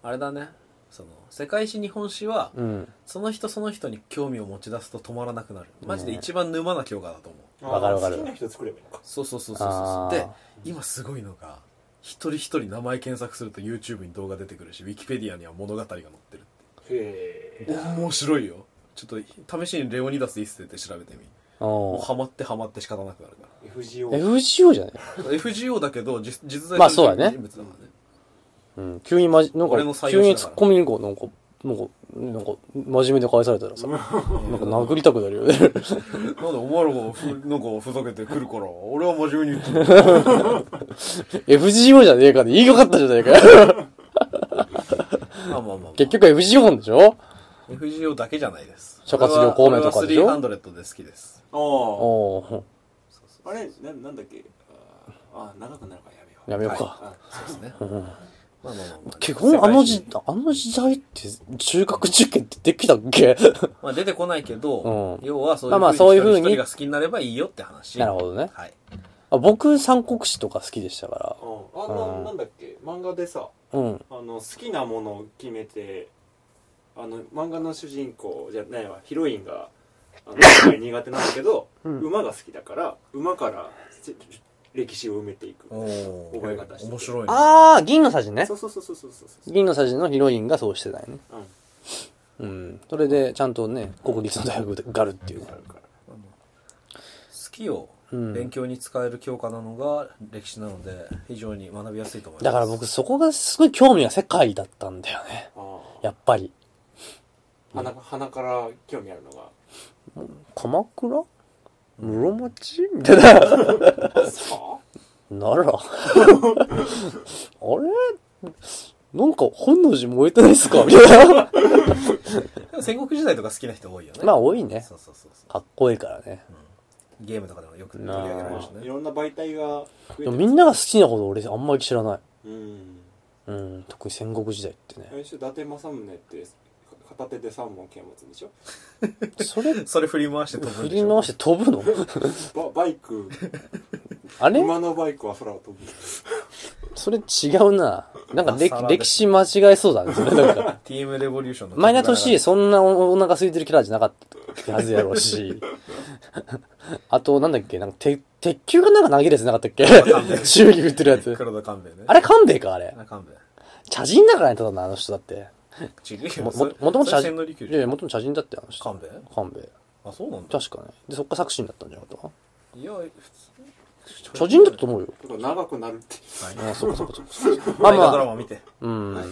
ああれだねその世界史日本史はうん。その人その人に興味を持ち出すと止まらなくなるマジで一番沼な教科だと思うわかるわかる。好きな人作ればいいのか。そうそうそうそうあー。そうで今すごいのが一人一人名前検索すると YouTube に動画出てくるし Wikipedia には物語が載ってるへえ面白いよ。ちょっと試しにレオニダス一世って調べてみ。もうおハマってハマって仕方なくなるか FGO FGO じゃないら FGO だけど実実在まあそうだね。人物だからね。うん。急にまじ、なんか俺の採用、急にしながら。突っ込みにこう、なんか、なんか、なんか、真面目で返されたらさ、なんか殴りたくなるよね。なんでお前らがふなんかふざけてくるから。俺は真面目に言ってる。FGO じゃねえかで言いよかったじゃないかよ。まあまあまあ、まあ、結局 FGO なんでしょ？FGO だけじゃないです。諸葛亮孔明とかでしょ？俺は300で好きです。ああ。あれ？ななんだっけ？ああ長くなるからやめよう。やめようか。はい。そうですねまあまあまあまあ。基本あの時、あの時代って中学受験ってできたっけ？まあ出てこないけど、うん。要はそういうまあまあそういう風に一人が好きになればいいよって話。なるほどね。はいあ僕三国志とか好きでしたかうんあななんだっけ？漫画でさら。うん。あの好きなものを決めてあの漫画の主人公じゃないわ。ヒロインがあの 苦手なんだけど、うん。馬が好きだから馬からせ歴史を埋めていく。覚え方して。面白いね。あー、銀のさじね。そ。うそうそうそうそうそう銀のさじのヒロインがそうしてたよね。うん。うん。それで、ちゃんとね、国立の大学で受かるっていう。好きをうん。勉強に使える教科なのが歴史なので非常に学びやすいと思います。だから僕そこがすごい興味が世界だったんだよね。あやっぱり。あ鼻鼻から興味あるのが。鎌倉？室町みたいな。さ奈良？あれ？なんか本能寺燃えてないっすか？みたいな。でも戦国時代とか好きな人多いよねまあ多いね。そうそうそうそかっこいいからね。うゲームとかでもよく取り上げられるしねいろんな媒体が増えてでもみんなが好きなほど俺あんまり知らない。うんうん。特に戦国時代ってね。最初伊達政宗って片手で三本剣持つんでしょ？それ、それ振り回して飛ぶ振んでしょ？り回して飛ぶの？ババイク。あれ？馬のバイクは空を飛ぶ。それ違うな。なんか歴まあサラで。歴史間違えそうだね。それなんか。ティームレボリューションの前田利家そんなおお腹空いてるキャラじゃなかったはずやろうし。あと、なんだっけ？なんか鉄、鉄球がなんか投げるやつなかったっけ？祝儀振ってるやつ。黒田官兵衛ね。あれ勘弁かあれ。兵衛茶人だからね、ただのあの人だって。違うよも、そも、もともと茶人。それ千利休いやいや、もともと茶人だってあの人。官兵衛勘弁。あそうなんだ確かね。で、そっから作詞になったんじゃなかった？かいや普通茶人だったと思うよ。長くなるってはいあ、そっかそっかそっか。まあ大河ドラまあ、マ見てうん。まあ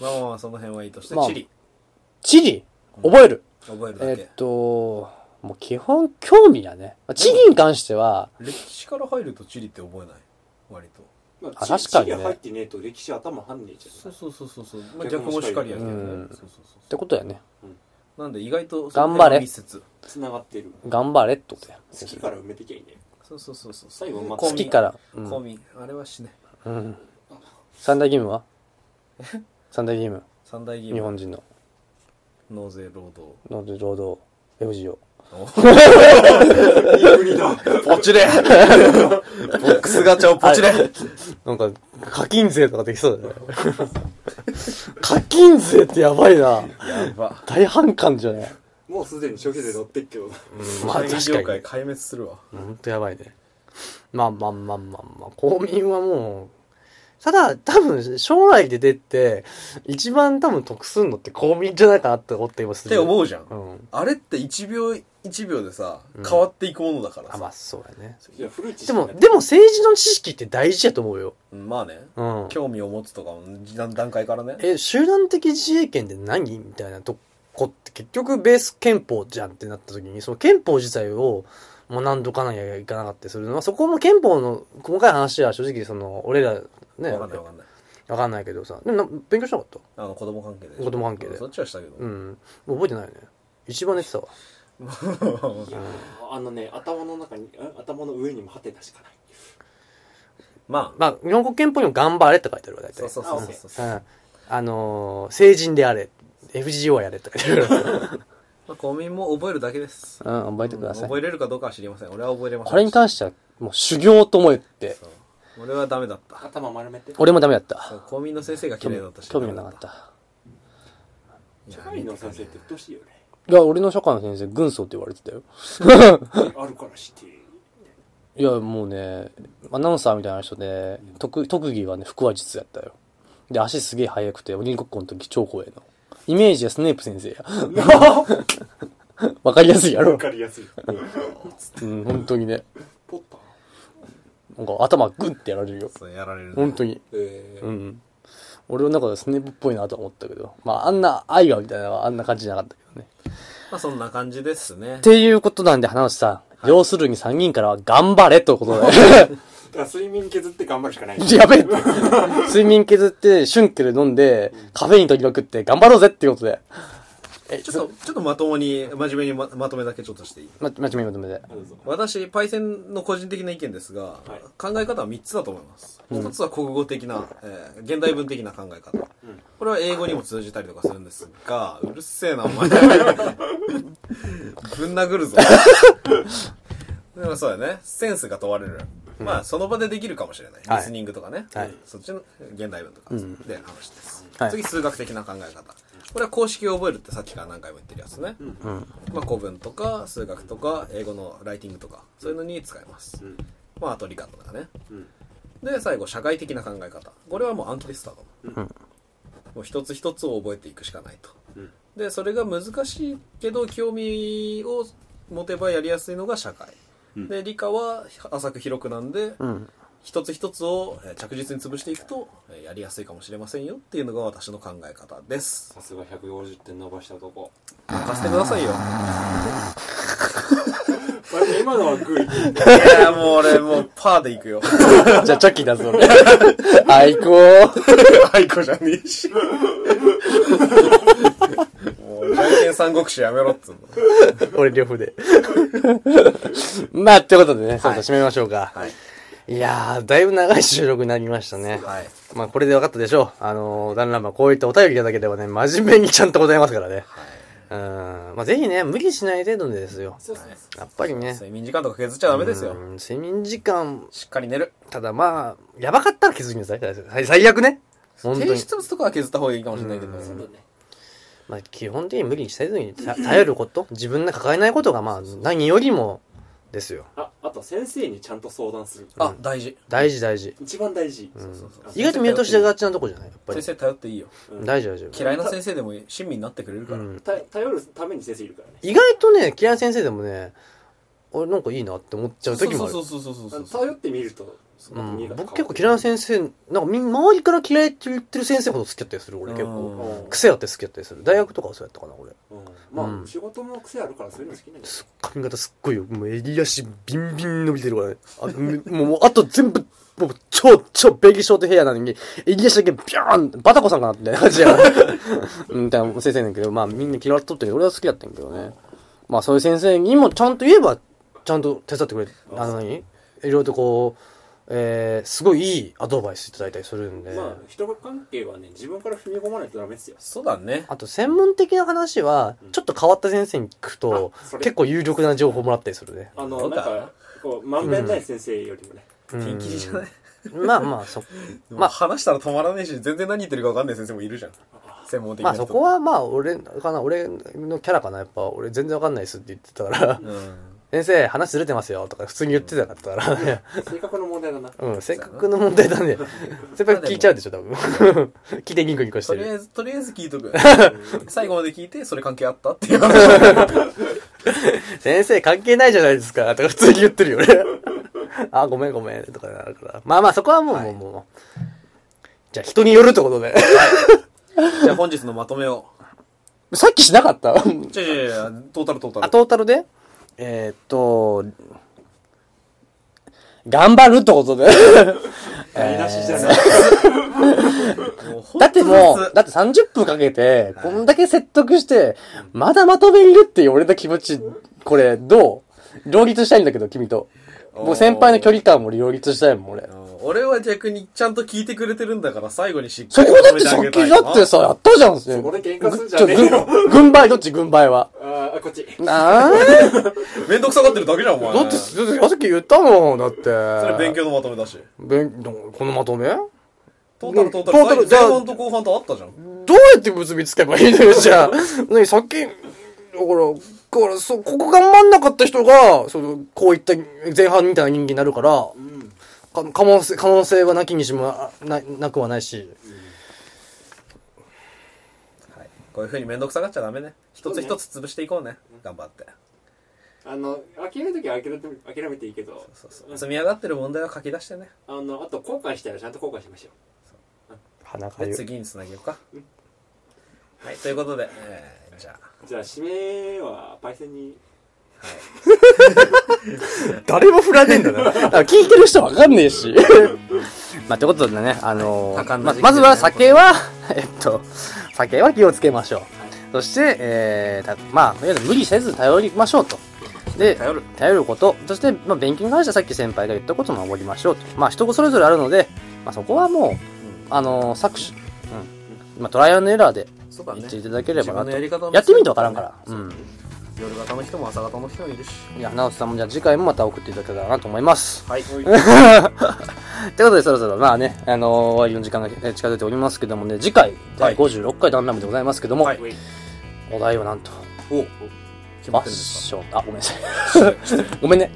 まあまあその辺はいいとしてまあ地理地理覚える？覚えるだけえっと、もう基本興味やね。まあ地理に関しては、歴史から入ると地理って覚えない？割とまあ確かにね。入ってねえと歴史頭はんねえじゃそうそうそうそうそう、まあ、逆もしかりやけどね、うん。そうそうそうってことやね。なんで意外と頑張れ。つながってる。頑張れってことや。好きから埋めてきゃいいんだよそうそうそうそう。最後また好きから。うん。公民あれはしねうん。三大義務は？三大義務。三大義務。日本人の。納税労働。ので労働、FGO。ポチれボックスガチャをポチれなんか、課金税とかできそうだね。課金税ってやばいな。やば大反感じゃない？もうすでに消費税乗ってっけどなまあ確かに。業界壊滅するわほんとやばいね。まあまあまあまあまあ、公民はもう、ただ、多分、将来で出て、一番多分得すんのって公民じゃないかなって思っていますって思うじゃん、うん。あれって1秒1秒でさうん変わっていくものだからあ、さ、まあそうだね。いや古い知識でも、でも政治の知識って大事やと思うよ。うんまあねうん。興味を持つとかも段段階からねえ、集団的自衛権って何みたいなとこって結局ベース憲法じゃんってなった時に、その憲法自体を学んどかなきゃいけなかったりするのは、そこも憲法の細かい話は正直その、俺らね、わかんないわかんないわかんないけどさ。でもな勉強しなかった？あの子供関係で子供関係でそっちはしたけど、うん。もう覚えてないよね。一番寝てたわ。いやあのね頭の中にあ頭の上にもハテナしかないまあ、まあ、日本国憲法にも頑張れって書いてあるわ、大体。そうそうそうそうそう。うん。あのー、成人であれ。FGO はやれって書いてある。まあ、公民も覚えるだけです。うん、覚えてください。覚えれるかどうかは知りません。俺は覚えれません。これに関しては、もう修行と思えって。俺はダメだった。頭丸めて俺もダメだった。公民の先生が綺麗だったし。興味がなかった。社会の先生ってうっとうしいよねいや、俺の社会の先生、軍曹って言われてたよ。あるからしていや、もうね、アナウンサーみたいな人で、特特技はね、腹話術やったよ。で、足すげえ速くて、鬼ごっこの時超怖いの。イメージはスネープ先生や。わかりやすいやろわ。かりやすいうん、本当にね。ポッター？なんか頭グンってやられるよ。そうやられるね。本当に。えーうん。俺の中でスネープっぽいなとは思ったけど。まあ、あんな愛がみたいなのはあんな感じじゃなかったけどね。まあそんな感じですねっ。ていうことなんで、花内さん。要するに3人からは頑張れということで。だから睡眠削って頑張るしかないやべえ。睡眠削って、シュンケル飲んで、カフェイン取りまくって頑張ろうぜっていうことで。え、ちょっと、ちょっとまともに、真面目にままとめだけちょっとしていい？ま、まちめまとめて。どうぞ私、パイセンの個人的な意見ですが、い考え方は3つだと思います。1つは国語的な、えー現代文的な考え方。これは英語にも通じたりとかするんですが、うるせえな、お前。ぶん殴るぞ。でもそうだよね。センスが問われる。まあ、その場でできるかもしれない。はいリスニングとかね。はいそっちの現代文とかで話です。はい次、数学的な考え方。これは公式を覚えるってさっきから何回も言ってるやつね。まあ、古文とか数学とか英語のライティングとかそういうのに使えます、まああと理科とかね、で最後社会的な考え方。これはもう暗記でスタート、もう一つ一つを覚えていくしかないと、でそれが難しいけど興味を持てばやりやすいのが社会、で理科は浅く広くなんで、うん。一つ一つをえー着実に潰していくとえーやりやすいかもしれませんよっていうのが私の考え方ですさすが150点伸ばした男任せてくださいよ今のはグーいやもう俺もうパーでいくよ じゃあ、チョッキー出す俺。はい、こう。アイコじゃねえし。もう、じゃんけん三国志やめろっつうの。俺両方で。まあ、ってことでね、そうそう、締めましょうか。はい。いやー、だいぶ長い収録になりましたね。はい。まあ、これで分かったでしょう。あのー、だんだんまあ、こういったお便りいただければね、真面目にちゃんと答えますからね。うん。まあ、ぜひね、無理しない程度でですよ。そうですねやっぱりね。睡眠時間とか削っちゃダメですよ。うん睡眠時間、しっかり寝る。ただまあ、やばかったら気づきなさい。最最悪ね。本当に。提出物とかは削った方がいいかもしれないけど。まあ、基本的に無理せずにた頼ること、自分で抱えないことが、まあ、何よりもですよ。ああと先生にちゃんと相談するあ、大事。大事大事。一番大事意外と見落としがちなとこじゃない？やっぱり。先生頼っていいよ。大事大事。嫌いな先生でも親身になってくれるから。うんた頼るために先生いるからね意外とね、嫌いな先生でもね、俺なんかいいなって思っちゃう時もあるそう。そうそうそうそうそう。頼ってみるとうん僕結構嫌いな先生、なんか周りから嫌いって言ってる先生ほど好きだったりする、俺結構。うん癖あって好きだったりする。大学とかはそうやったかな、俺。まうんあ仕事も癖あるからそういうの好きなんだよ髪型すっごいよ。もう襟足ビンビン伸びてるからね。あもう、もうあと全部、もう超、超ベギーショートヘアなのに、襟足だけビャーンバタコさんかなって感じや。うん、みたいな先生なんだけど、まあみんな嫌われとってんけど俺は好きだったんやけどね。まあそういう先生にもちゃんと言えば、ちゃんと手伝ってくれ、あの何？いろいろとこう、えー、すごいいいアドバイスいただいたりするんで。まあ人関係はね自分から踏み込まないとダメですよそうだね。あと専門的な話は、ちょっと変わった先生に聞くと結構有力な情報もらったりするね。あのなんかこうまんべんない先生よりもねうんピンキリじゃない？まあまあ、そ、まあ話したら止まらねえし、全然何言ってるか分かんない先生もいるじゃん。専門的。まあそこはまあ俺かな、俺のキャラかな、やっぱ俺全然わかんないですって言ってたから、うん。先生話ずれてますよとか普通に言ってたからね。性格の問題だなうん、せっかくの問題だね。先輩聞いちゃうでしょ、多分。聞いてニコニコしてる。とりあえず、とりあえず聞いとく。最後まで聞いて、それ関係あったっていう話。先生関係ないじゃないですか、とか普通に言ってるよね。あ、ごめんごめん、とかなるから。まあまあそこはもう、もう、もう。じゃあ人によるってことで。じゃあ本日のまとめを。さっきしなかった？じゃあじゃあじゃあトータルトータル。あ、トータルで？えーっと、頑張るってことで。台無しじゃない。もうほんとだってもう、雑だって30分かけて、こんだけ説得して、まだまとめるっていう俺の気持ち、これ、どう？両立したいんだけど、君と。もう先輩の距離感も両立したいもん、俺。お俺は逆にちゃんと聞いてくれてるんだから最後にしっそかりこだってさっきだってさ、やったじゃん。そそこで喧嘩すんじゃちょ、ねえよ。軍軍配どっち軍配は？あーこっち。なあ？めんどくさがってるだけじゃんお前。だって、だってさっき言ったもん、だって。それ勉強のまとめだし。勉このまとめ？トータルトータトータルル前半と後半とあったじゃん。どうやって結びつけばいいのよ、じゃあ。ねさっき、だから、だから、そう、ここ頑張んなかった人が、その、こういった前半みたいな人間になるから、うん。か可能性、可能性はなきにしもななくはないし。はい。こういう風にめんどくさがっちゃダメね。一つ一つ潰していこうね。頑張って。あの諦める時は諦めて諦めていいけど。そうそう積み上がってる問題は書き出してね。あのあと後悔したらちゃんと後悔しましょ鼻かゆ。で次につなげようか。はいということで、えーじゃあ。うじゃあ締めはパイセンに誰も振らねえんだな。だから聞いてる人わかんねえし。まあ、ということでね、あのー多感な時期でねままずは酒は、えっと、酒は気をつけましょう。そして、えー、たまあ、とりあえず無理せず頼りましょうと。で、頼る頼ること。そして、まあ、勉強に関してはさっき先輩が言ったことも守りましょうと。まあ、人それぞれあるので、まあ、そこはもう、あのー、搾取、うん。まあ、トライアンドエラーで言っていただければなと。ややってみるとわからんから。うん。夜型の人も朝型の人もいるしいや、直人さんもじゃあ次回もまた送っていただけたらなと思います。はいということで、そろそろ、まあね、あのー終わりの時間がえ近づいておりますけどもね、次回、第56回ダンラムでございますけども、はいお題はなんと、おファッション、あ、ごめんなさい。ごめんね。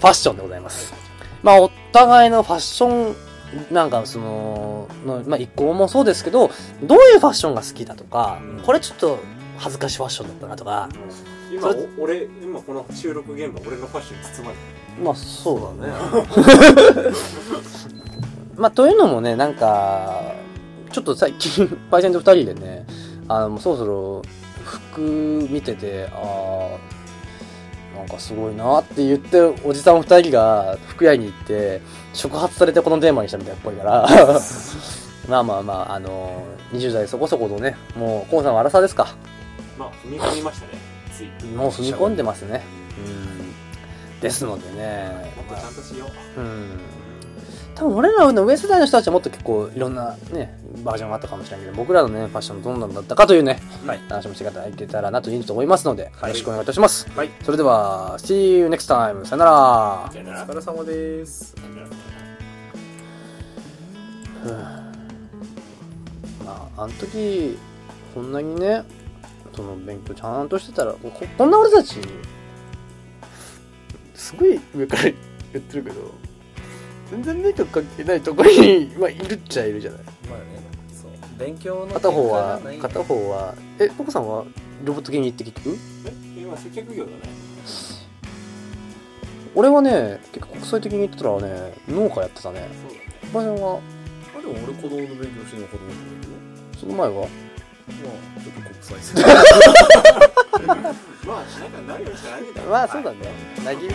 ファッションでございます。まあ、お互いのファッション、なんかその、のまあ、一個もそうですけど、どういうファッションが好きだとか、うんこれちょっと恥ずかしいファッションだったなとか、今俺今この収録現場俺のファッションに包まれてまあそうかだね。まあ、というのもね、なんか、ちょっと最近、パイセンと二人でね、あの、そろそろ服見てて、ああ、なんかすごいなって言ってるおじさん二人が服屋に行って、触発されてこのテーマにしたみたいっぽいから、まあまあまあ、あの、20代そこそこのね、もう、コウさんは荒さですか。まあ踏み込みましたねつい。もう踏み込んでますね。うん。ですのでね、もっとちゃんとしよう。うん。多分俺らの上世代の人たちはもっと結構いろんなね、バージョンがあったかもしれないけど、僕らのね、ファッションどんなんだったかというね、はい。話もしていただけたらなというふうに思いますので、よはい。ろしくお願いいたします。はい。それでは、See you next time! さよなら。さよなら。お疲れ様です。まあ、あの時、こんなにね、その勉強ちゃんとしてたら、ここんな俺たち、すごい上から言ってるけど、全然勉強関係ないところに、まあ、いるっちゃいるじゃない。まあねそう。勉強の片方は片方はえポコさんはロボット系に行って結局え今接客業だね。俺はね結構国際的に言ってたらね農家やってたね。そうだね。ポコさんはあでも俺子供の勉強してるの子供の勉強？その前は？まあちょっと国際線まあなんかなるしかな。いんだまあそうだね。なぎ